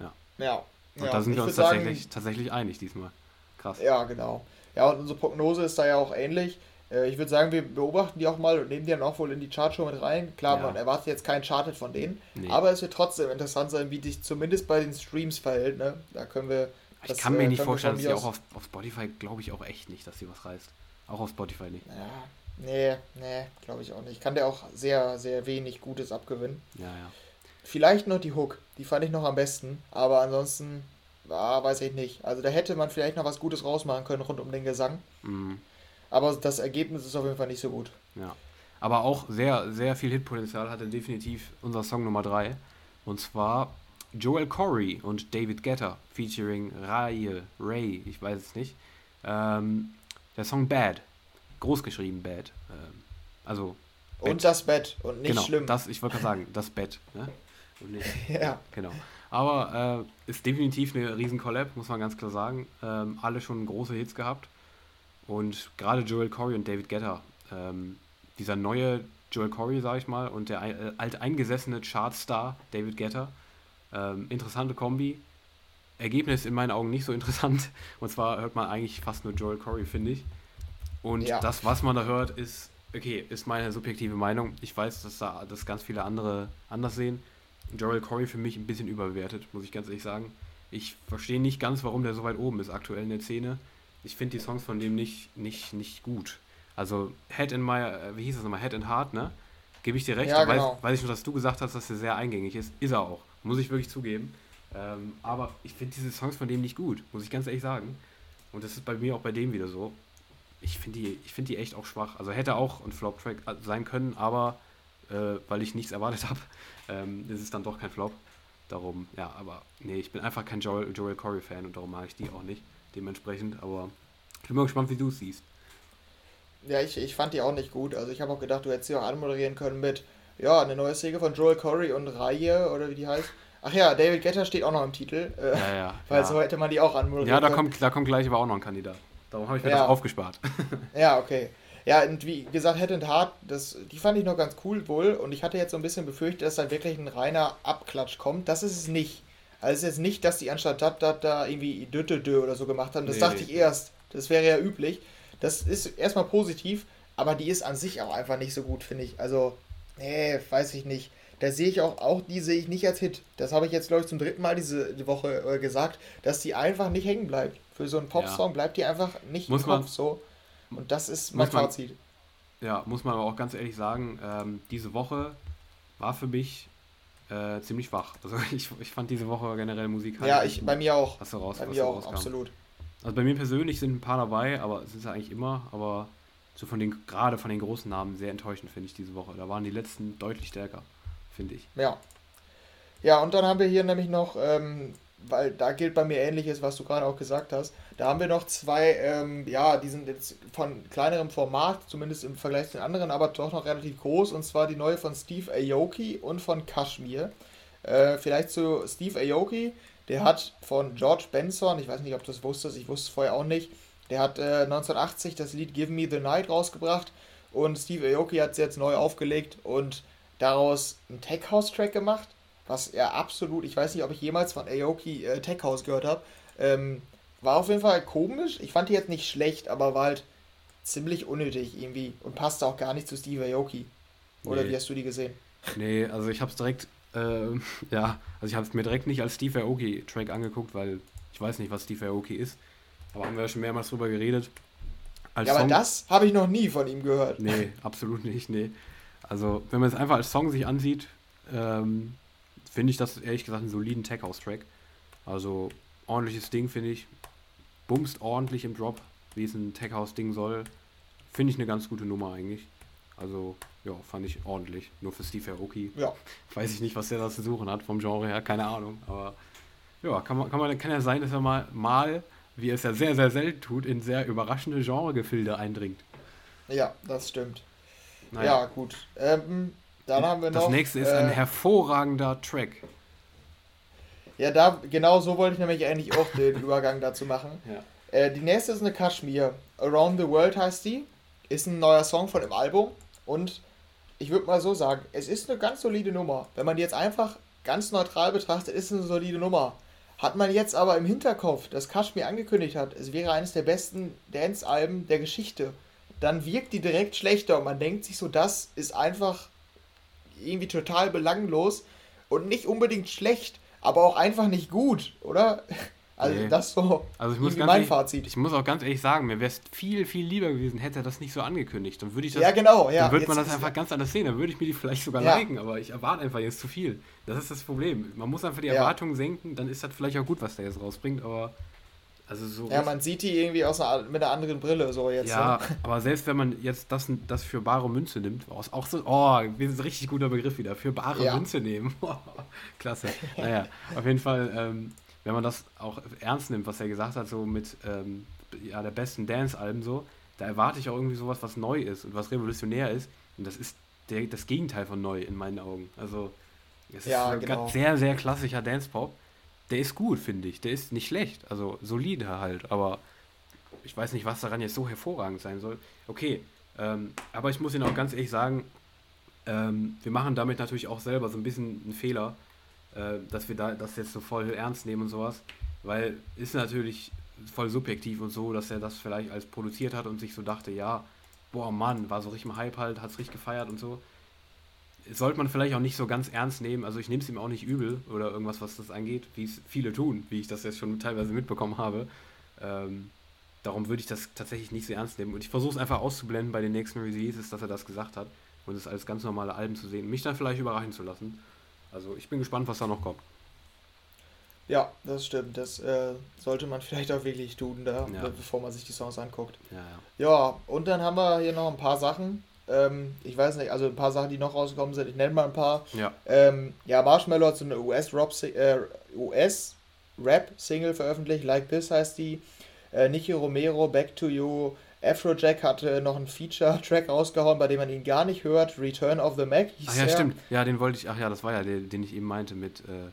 Ja. Ja. Und ja, da sind wir uns tatsächlich, sagen, tatsächlich einig diesmal. Krass. Ja, genau. Ja, und unsere Prognose ist da ja auch ähnlich. Äh, ich würde sagen, wir beobachten die auch mal und nehmen die dann auch wohl in die Chartshow mit rein. Klar, ja. man erwartet jetzt keinen Charted von denen, nee. aber es wird trotzdem interessant sein, wie sich zumindest bei den Streams verhält. Ne? Da können wir. Ich kann mir äh, nicht vorstellen, dass sie auch auf, auf Spotify, glaube ich auch echt nicht, dass sie was reißt. Auch auf Spotify nicht. Ja, nee, nee, glaube ich auch nicht. Ich kann der auch sehr, sehr wenig Gutes abgewinnen. Ja, ja. Vielleicht noch die Hook, die fand ich noch am besten, aber ansonsten, ah, weiß ich nicht. Also da hätte man vielleicht noch was Gutes rausmachen können rund um den Gesang. Mhm. Aber das Ergebnis ist auf jeden Fall nicht so gut. Ja. Aber auch sehr, sehr viel Hitpotenzial hatte definitiv unser Song Nummer 3. Und zwar Joel Corey und David Guetta featuring Ray, Ray, ich weiß es nicht. Ähm, der Song Bad. Groß geschrieben Bad. Ähm, also. Bett. Und das Bett und nicht genau, schlimm. Das, ich wollte gerade sagen, das Bett. Ne? Nicht, ja. Genau. Aber äh, ist definitiv eine riesen Collab, muss man ganz klar sagen. Ähm, alle schon große Hits gehabt. Und gerade Joel Corey und David Guetta, ähm, dieser neue Joel Corey, sag ich mal, und der äh, alteingesessene Chartstar David Guetta, ähm, interessante Kombi. Ergebnis in meinen Augen nicht so interessant. Und zwar hört man eigentlich fast nur Joel Corey, finde ich. Und ja. das, was man da hört, ist, okay, ist meine subjektive Meinung. Ich weiß, dass da das ganz viele andere anders sehen. Joel Corey für mich ein bisschen überbewertet, muss ich ganz ehrlich sagen. Ich verstehe nicht ganz, warum der so weit oben ist aktuell in der Szene ich finde die Songs von dem nicht, nicht, nicht gut. Also Head in My, äh, wie hieß das nochmal, Head in Heart, ne? Gebe ich dir recht, ja, genau. weiß, weiß ich nur, dass du gesagt hast, dass er sehr eingängig ist. Ist er auch, muss ich wirklich zugeben. Ähm, aber ich finde diese Songs von dem nicht gut, muss ich ganz ehrlich sagen. Und das ist bei mir auch bei dem wieder so. Ich finde die, find die echt auch schwach. Also hätte auch ein Flop-Track sein können, aber äh, weil ich nichts erwartet habe, ähm, ist es dann doch kein Flop. Darum, ja, aber nee, ich bin einfach kein Joel, Joel Corey-Fan und darum mag ich die auch nicht dementsprechend. Aber ich bin mal gespannt, wie du es siehst. Ja, ich, ich fand die auch nicht gut. Also ich habe auch gedacht, du hättest sie auch anmoderieren können mit, ja, eine neue Säge von Joel Corey und Reihe oder wie die heißt. Ach ja, David Getter steht auch noch im Titel. Äh, ja, ja. Weil ja. so hätte man die auch anmoderieren Ja, da können. kommt, da kommt gleich aber auch noch ein Kandidat. Darum habe ich mir ja. das aufgespart. ja, okay. Ja, und wie gesagt, Head and Heart, das, die fand ich noch ganz cool wohl. Und ich hatte jetzt so ein bisschen befürchtet, dass da wirklich ein reiner Abklatsch kommt. Das ist es nicht. Also es ist jetzt nicht, dass die anstatt dat, dat, da irgendwie dö oder so gemacht haben. Das nee, dachte ich erst. Das wäre ja üblich. Das ist erstmal positiv, aber die ist an sich auch einfach nicht so gut, finde ich. Also, nee, weiß ich nicht. Da sehe ich auch, auch die sehe ich nicht als Hit. Das habe ich jetzt, glaube ich, zum dritten Mal diese Woche äh, gesagt, dass die einfach nicht hängen bleibt. Für so einen Popsong ja. bleibt die einfach nicht muss im Kopf man, so. Und das ist mein Fazit. Ja, muss man aber auch ganz ehrlich sagen, ähm, diese Woche war für mich äh, ziemlich schwach. Also ich, ich fand diese Woche generell Musik halt Ja, ich, bei mir auch. Was raus, bei was mir auch, rauskam. absolut. Also bei mir persönlich sind ein paar dabei, aber es ist ja eigentlich immer, aber so von den, gerade von den großen Namen sehr enttäuschend, finde ich, diese Woche. Da waren die letzten deutlich stärker, finde ich. Ja. Ja, und dann haben wir hier nämlich noch, ähm, weil da gilt bei mir ähnliches, was du gerade auch gesagt hast. Da haben wir noch zwei, ähm, ja, die sind jetzt von kleinerem Format, zumindest im Vergleich zu den anderen, aber doch noch relativ groß. Und zwar die neue von Steve Aoki und von Kashmir. Äh, vielleicht zu Steve Aoki. Der hat von George Benson, ich weiß nicht, ob du das wusstest, ich wusste es vorher auch nicht, der hat äh, 1980 das Lied Give Me the Night rausgebracht und Steve Aoki hat es jetzt neu aufgelegt und daraus einen Tech House Track gemacht, was er absolut, ich weiß nicht, ob ich jemals von Aoki äh, Tech House gehört habe. Ähm, war auf jeden Fall komisch. Ich fand die jetzt nicht schlecht, aber war halt ziemlich unnötig irgendwie und passte auch gar nicht zu Steve Aoki. Oder nee. wie hast du die gesehen? Nee, also ich hab's direkt, äh, ja, also ich hab's mir direkt nicht als Steve Aoki-Track angeguckt, weil ich weiß nicht, was Steve Aoki ist. Aber haben wir ja schon mehrmals drüber geredet. Als ja, Song, aber das habe ich noch nie von ihm gehört. Nee, absolut nicht, nee. Also, wenn man es einfach als Song sich ansieht, ähm, finde ich das ehrlich gesagt einen soliden Tech House Track. Also, ordentliches Ding, finde ich bumst ordentlich im Drop, wie es ein Tech House Ding soll. Finde ich eine ganz gute Nummer eigentlich. Also, ja, fand ich ordentlich. Nur für Steve Aoki. Ja. Weiß ich nicht, was der da zu suchen hat vom Genre her, keine Ahnung. Aber ja, kann, man, kann, man, kann ja sein, dass er mal, mal, wie er es ja sehr, sehr selten tut, in sehr überraschende Genregefilde eindringt. Ja, das stimmt. Naja. Ja, gut. Ähm, dann haben wir noch. Das nächste ist äh, ein hervorragender Track. Ja, da, genau so wollte ich nämlich eigentlich auch den Übergang dazu machen. Ja. Äh, die nächste ist eine Kashmir. Around the World heißt die. Ist ein neuer Song von dem Album. Und ich würde mal so sagen, es ist eine ganz solide Nummer. Wenn man die jetzt einfach ganz neutral betrachtet, ist es eine solide Nummer. Hat man jetzt aber im Hinterkopf, dass Kashmir angekündigt hat, es wäre eines der besten Dance-Alben der Geschichte, dann wirkt die direkt schlechter und man denkt sich so, das ist einfach irgendwie total belanglos und nicht unbedingt schlecht, aber auch einfach nicht gut, oder? Also nee. das so also ich muss mein ehrlich, Fazit. Ich muss auch ganz ehrlich sagen, mir wäre es viel, viel lieber gewesen, hätte er das nicht so angekündigt. Dann würde ich das. Ja, genau, ja. Dann würde man das einfach ganz anders sehen. Dann würde ich mir die vielleicht sogar ja. liken, aber ich erwarte einfach jetzt zu viel. Das ist das Problem. Man muss einfach die Erwartungen ja. senken, dann ist das vielleicht auch gut, was der jetzt rausbringt, aber also so ja, man sieht die irgendwie aus einer, mit einer anderen Brille so jetzt. Ja, ne? aber selbst wenn man jetzt das, das für bare Münze nimmt, auch so, oh, das ist ein richtig guter Begriff wieder, für bare ja. Münze nehmen. Klasse. Naja, auf jeden Fall, ähm, wenn man das auch ernst nimmt, was er gesagt hat, so mit ähm, ja, der besten Dance-Alben so, da erwarte ich auch irgendwie sowas, was neu ist und was revolutionär ist. Und das ist der, das Gegenteil von neu in meinen Augen. Also, es ja, ist genau. sehr, sehr klassischer Dance-Pop der ist gut, finde ich. Der ist nicht schlecht. Also solide halt. Aber ich weiß nicht, was daran jetzt so hervorragend sein soll. Okay, ähm, aber ich muss Ihnen auch ganz ehrlich sagen, ähm, wir machen damit natürlich auch selber so ein bisschen einen Fehler, äh, dass wir da das jetzt so voll ernst nehmen und sowas. Weil ist natürlich voll subjektiv und so, dass er das vielleicht als produziert hat und sich so dachte, ja, boah Mann, war so richtig Hype halt, hat es richtig gefeiert und so sollte man vielleicht auch nicht so ganz ernst nehmen. Also ich nehme es ihm auch nicht übel oder irgendwas, was das angeht, wie es viele tun, wie ich das jetzt schon teilweise mitbekommen habe. Ähm, darum würde ich das tatsächlich nicht so ernst nehmen. Und ich versuche es einfach auszublenden bei den nächsten Releases, dass er das gesagt hat und es als ganz normale Alben zu sehen. Mich dann vielleicht überraschen zu lassen. Also ich bin gespannt, was da noch kommt. Ja, das stimmt. Das äh, sollte man vielleicht auch wirklich tun, da, ja. bevor man sich die Songs anguckt. Ja, ja. ja, und dann haben wir hier noch ein paar Sachen. Ähm, ich weiß nicht, also ein paar Sachen, die noch rausgekommen sind. Ich nenne mal ein paar. Ja, ähm, ja Marshmallow hat so eine US-Rap-Single äh, veröffentlicht. Like This heißt die. Äh, Nicky Romero, Back to You. Afrojack hatte noch einen Feature-Track rausgehauen, bei dem man ihn gar nicht hört. Return of the Mac hieß Ach ja, stimmt. Ja, den wollte ich. Ach ja, das war ja der, den ich eben meinte mit. Äh,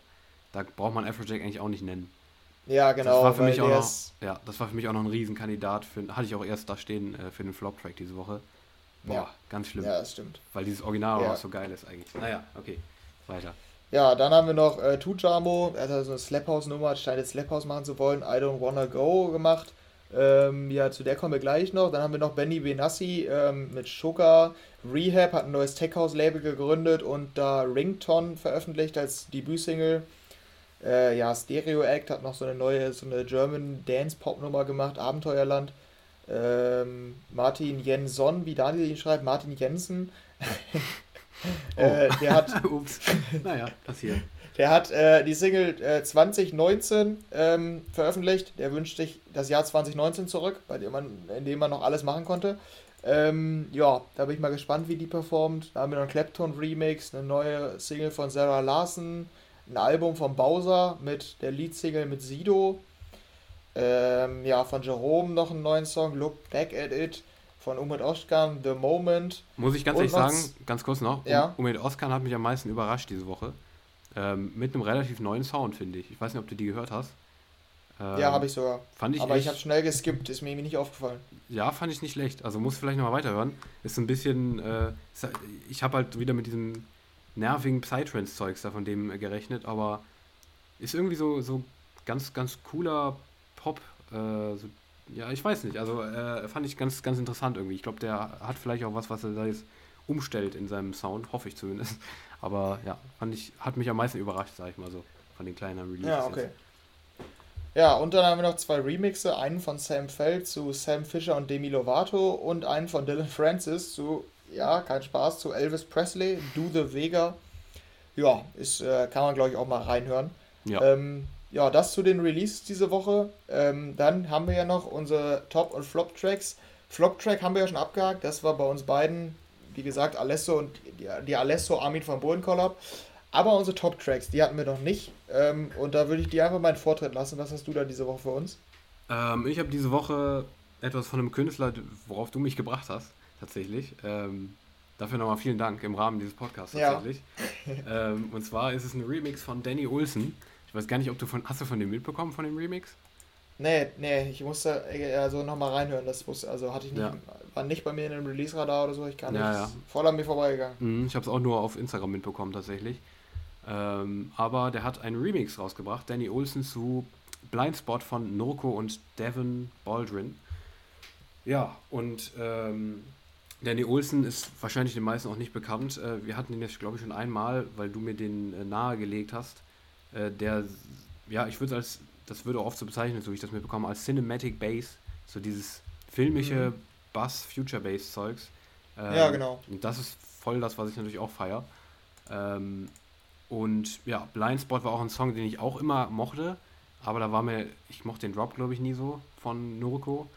da braucht man Afrojack eigentlich auch nicht nennen. Ja, genau. Das war für mich auch noch, ja, das war für mich auch noch ein Riesenkandidat. Für, hatte ich auch erst da stehen äh, für den Flop-Track diese Woche. Boah, ja. ganz schlimm. Ja, das stimmt. Weil dieses Original ja. auch so geil ist eigentlich. Naja, okay, weiter. Ja, dann haben wir noch äh, Tujamo, er hat also eine Slap House Nummer, scheint jetzt Slap House machen zu wollen, I Don't Wanna Go gemacht. Ähm, ja, zu der kommen wir gleich noch. Dann haben wir noch Benny Benassi ähm, mit Sugar. Rehab hat ein neues Tech House Label gegründet und da Rington veröffentlicht als Debütsingle. Äh, ja, Stereo Act hat noch so eine neue, so eine German Dance Pop Nummer gemacht, Abenteuerland ähm, Martin Jenson, wie Daniel ihn schreibt, Martin Jensen. oh. äh, der hat. Ups. Naja, passiert. Der hat äh, die Single äh, 2019 ähm, veröffentlicht. Der wünscht sich das Jahr 2019 zurück, bei dem man, in dem man noch alles machen konnte. Ähm, ja, da bin ich mal gespannt, wie die performt. Da haben wir noch einen Clapton-Remix, eine neue Single von Sarah Larson, ein Album von Bowser mit der Leadsingle mit Sido. Ähm, ja, von Jerome noch einen neuen Song, Look Back at It. Von Umid Oskan, The Moment. Muss ich ganz ehrlich sagen, ganz kurz noch, ja? Umid Oskan hat mich am meisten überrascht diese Woche. Ähm, mit einem relativ neuen Sound, finde ich. Ich weiß nicht, ob du die gehört hast. Ähm, ja, habe ich sogar. Fand ich Aber echt, ich habe schnell geskippt, ist mir irgendwie nicht aufgefallen. Ja, fand ich nicht schlecht. Also muss vielleicht nochmal weiterhören. Ist ein bisschen, äh, ich habe halt wieder mit diesem nervigen Psytrance-Zeugs da von dem gerechnet, aber ist irgendwie so, so ganz, ganz cooler Pop, äh, so, ja, ich weiß nicht. Also äh, fand ich ganz, ganz interessant irgendwie. Ich glaube, der hat vielleicht auch was, was er da jetzt umstellt in seinem Sound, hoffe ich zumindest. Aber ja, fand ich, hat mich am meisten überrascht, sag ich mal so, von den kleinen Releases. Ja, okay. Jetzt. Ja, und dann haben wir noch zwei Remixe, einen von Sam Feld zu Sam Fisher und Demi Lovato und einen von Dylan Francis zu, ja, kein Spaß, zu Elvis Presley, Do the Vega. Ja, ist, äh, kann man glaube ich auch mal reinhören. Ja. Ähm, ja, das zu den Releases diese Woche. Ähm, dann haben wir ja noch unsere Top- und Flop-Tracks. Flop-Track haben wir ja schon abgehakt. Das war bei uns beiden, wie gesagt, Alesso und die, die Alesso Armin von Collab. Aber unsere Top-Tracks, die hatten wir noch nicht. Ähm, und da würde ich dir einfach mal einen Vortritt lassen. Was hast du da diese Woche für uns? Ähm, ich habe diese Woche etwas von einem Künstler, worauf du mich gebracht hast, tatsächlich. Ähm, dafür nochmal vielen Dank im Rahmen dieses Podcasts tatsächlich. Ja. ähm, und zwar ist es ein Remix von Danny Olsen. Ich weiß gar nicht, ob du von. Hast du von dem mitbekommen, von dem Remix? Nee, nee, ich musste also nochmal reinhören. Das wusste, also hatte ich nicht, ja. war nicht bei mir in einem Release-Radar oder so, ich kann ja, nicht. Ja. Voll an mir vorbeigegangen. Mhm, ich habe es auch nur auf Instagram mitbekommen tatsächlich. Ähm, aber der hat einen Remix rausgebracht, Danny Olsen zu Blindspot von Norco und Devin Baldwin. Ja, und ähm, Danny Olsen ist wahrscheinlich den meisten auch nicht bekannt. Äh, wir hatten ihn jetzt, glaube ich, schon einmal, weil du mir den äh, nahegelegt hast. Äh, der, ja, ich würde es als, das würde auch oft so bezeichnet, so wie ich das mitbekomme, als Cinematic Bass. So dieses filmische mhm. Bass, Future Bass Zeugs. Ähm, ja, genau. Und das ist voll das, was ich natürlich auch feiere. Ähm, und ja, Blindspot war auch ein Song, den ich auch immer mochte. Aber da war mir, ich mochte den Drop, glaube ich, nie so von Noriko.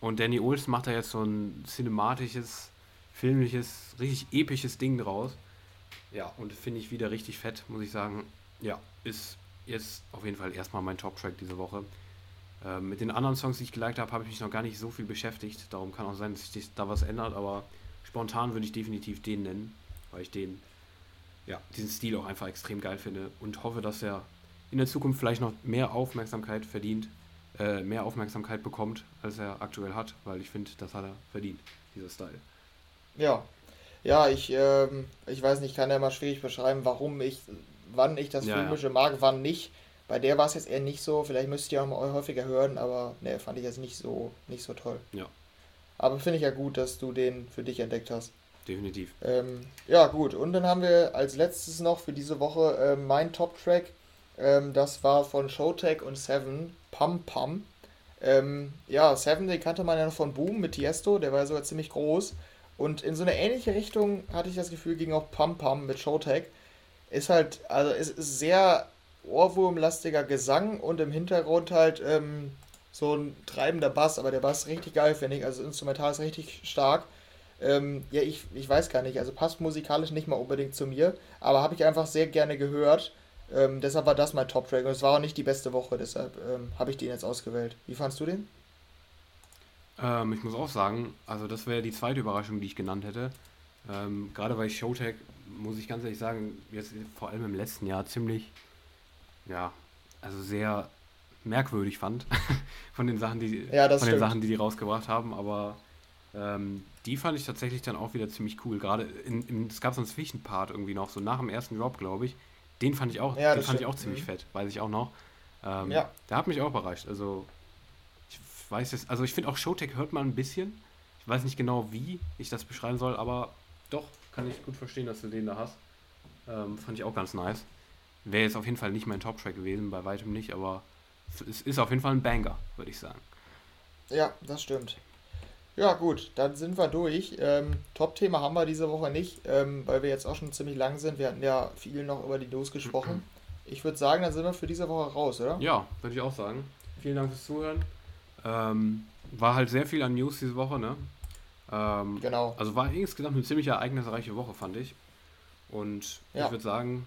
Und Danny Olsen macht da jetzt so ein cinematisches, filmliches, richtig episches Ding draus. Ja, und finde ich wieder richtig fett, muss ich sagen. Ja, ist jetzt auf jeden Fall erstmal mein Top-Track diese Woche. Äh, mit den anderen Songs, die ich geliked habe, habe ich mich noch gar nicht so viel beschäftigt. Darum kann auch sein, dass sich da was ändert, aber spontan würde ich definitiv den nennen, weil ich den, ja, diesen Stil auch einfach extrem geil finde und hoffe, dass er in der Zukunft vielleicht noch mehr Aufmerksamkeit verdient, äh, mehr Aufmerksamkeit bekommt, als er aktuell hat, weil ich finde, das hat er verdient, dieser Style. Ja, ja, ich, ähm, ich weiß nicht, kann ja mal schwierig beschreiben, warum ich, wann ich das ja, Filmische ja. mag, wann nicht. Bei der war es jetzt eher nicht so, vielleicht müsst ihr auch mal häufiger hören, aber ne, fand ich jetzt nicht so, nicht so toll. Ja. Aber finde ich ja gut, dass du den für dich entdeckt hast. Definitiv. Ähm, ja, gut. Und dann haben wir als letztes noch für diese Woche äh, mein Top-Track ähm, das war von Showtech und Seven, Pum Pum. Ähm, ja, Seven, den kannte man ja noch von Boom mit Tiesto, der war ja sogar ziemlich groß. Und in so eine ähnliche Richtung hatte ich das Gefühl, ging auch Pum Pum mit Showtech. Ist halt, also ist, ist sehr ohrwurmlastiger Gesang und im Hintergrund halt ähm, so ein treibender Bass, aber der Bass richtig geil, finde ich. Also instrumental ist richtig stark. Ähm, ja, ich, ich weiß gar nicht, also passt musikalisch nicht mal unbedingt zu mir, aber habe ich einfach sehr gerne gehört. Ähm, deshalb war das mein Top-Track. Und es war auch nicht die beste Woche, deshalb ähm, habe ich den jetzt ausgewählt. Wie fandest du den? Ähm, ich muss auch sagen, also das wäre die zweite Überraschung, die ich genannt hätte. Ähm, gerade weil ich Showtech, muss ich ganz ehrlich sagen, jetzt vor allem im letzten Jahr ziemlich, ja, also sehr merkwürdig fand von den Sachen, die ja, von den Sachen, die die rausgebracht haben. Aber ähm, die fand ich tatsächlich dann auch wieder ziemlich cool. Gerade in, in, es gab so einen Zwischenpart irgendwie noch, so nach dem ersten Drop, glaube ich den fand ich auch, ja, den fand ich auch ziemlich mhm. fett, weiß ich auch noch. Ähm, ja. Der hat mich auch überrascht. Also, ich weiß es, also ich finde auch Showtech hört man ein bisschen. Ich weiß nicht genau, wie ich das beschreiben soll, aber doch, kann ich gut verstehen, dass du den da hast. Ähm, fand ich auch ganz nice. Wäre jetzt auf jeden Fall nicht mein Top-Track gewesen, bei weitem nicht, aber es ist auf jeden Fall ein Banger, würde ich sagen. Ja, das stimmt. Ja, gut, dann sind wir durch. Ähm, Top-Thema haben wir diese Woche nicht, ähm, weil wir jetzt auch schon ziemlich lang sind. Wir hatten ja viel noch über die News gesprochen. Ich würde sagen, dann sind wir für diese Woche raus, oder? Ja, würde ich auch sagen. Vielen Dank fürs Zuhören. Ähm, war halt sehr viel an News diese Woche, ne? Ähm, genau. Also war insgesamt eine ziemlich ereignisreiche Woche, fand ich. Und ja. ich würde sagen,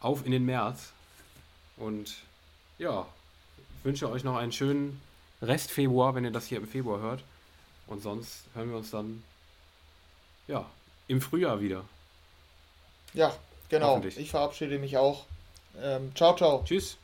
auf in den März. Und ja, wünsche euch noch einen schönen Rest Februar, wenn ihr das hier im Februar hört. Und sonst hören wir uns dann ja im Frühjahr wieder. Ja, genau. Ich verabschiede mich auch. Ähm, ciao, ciao. Tschüss.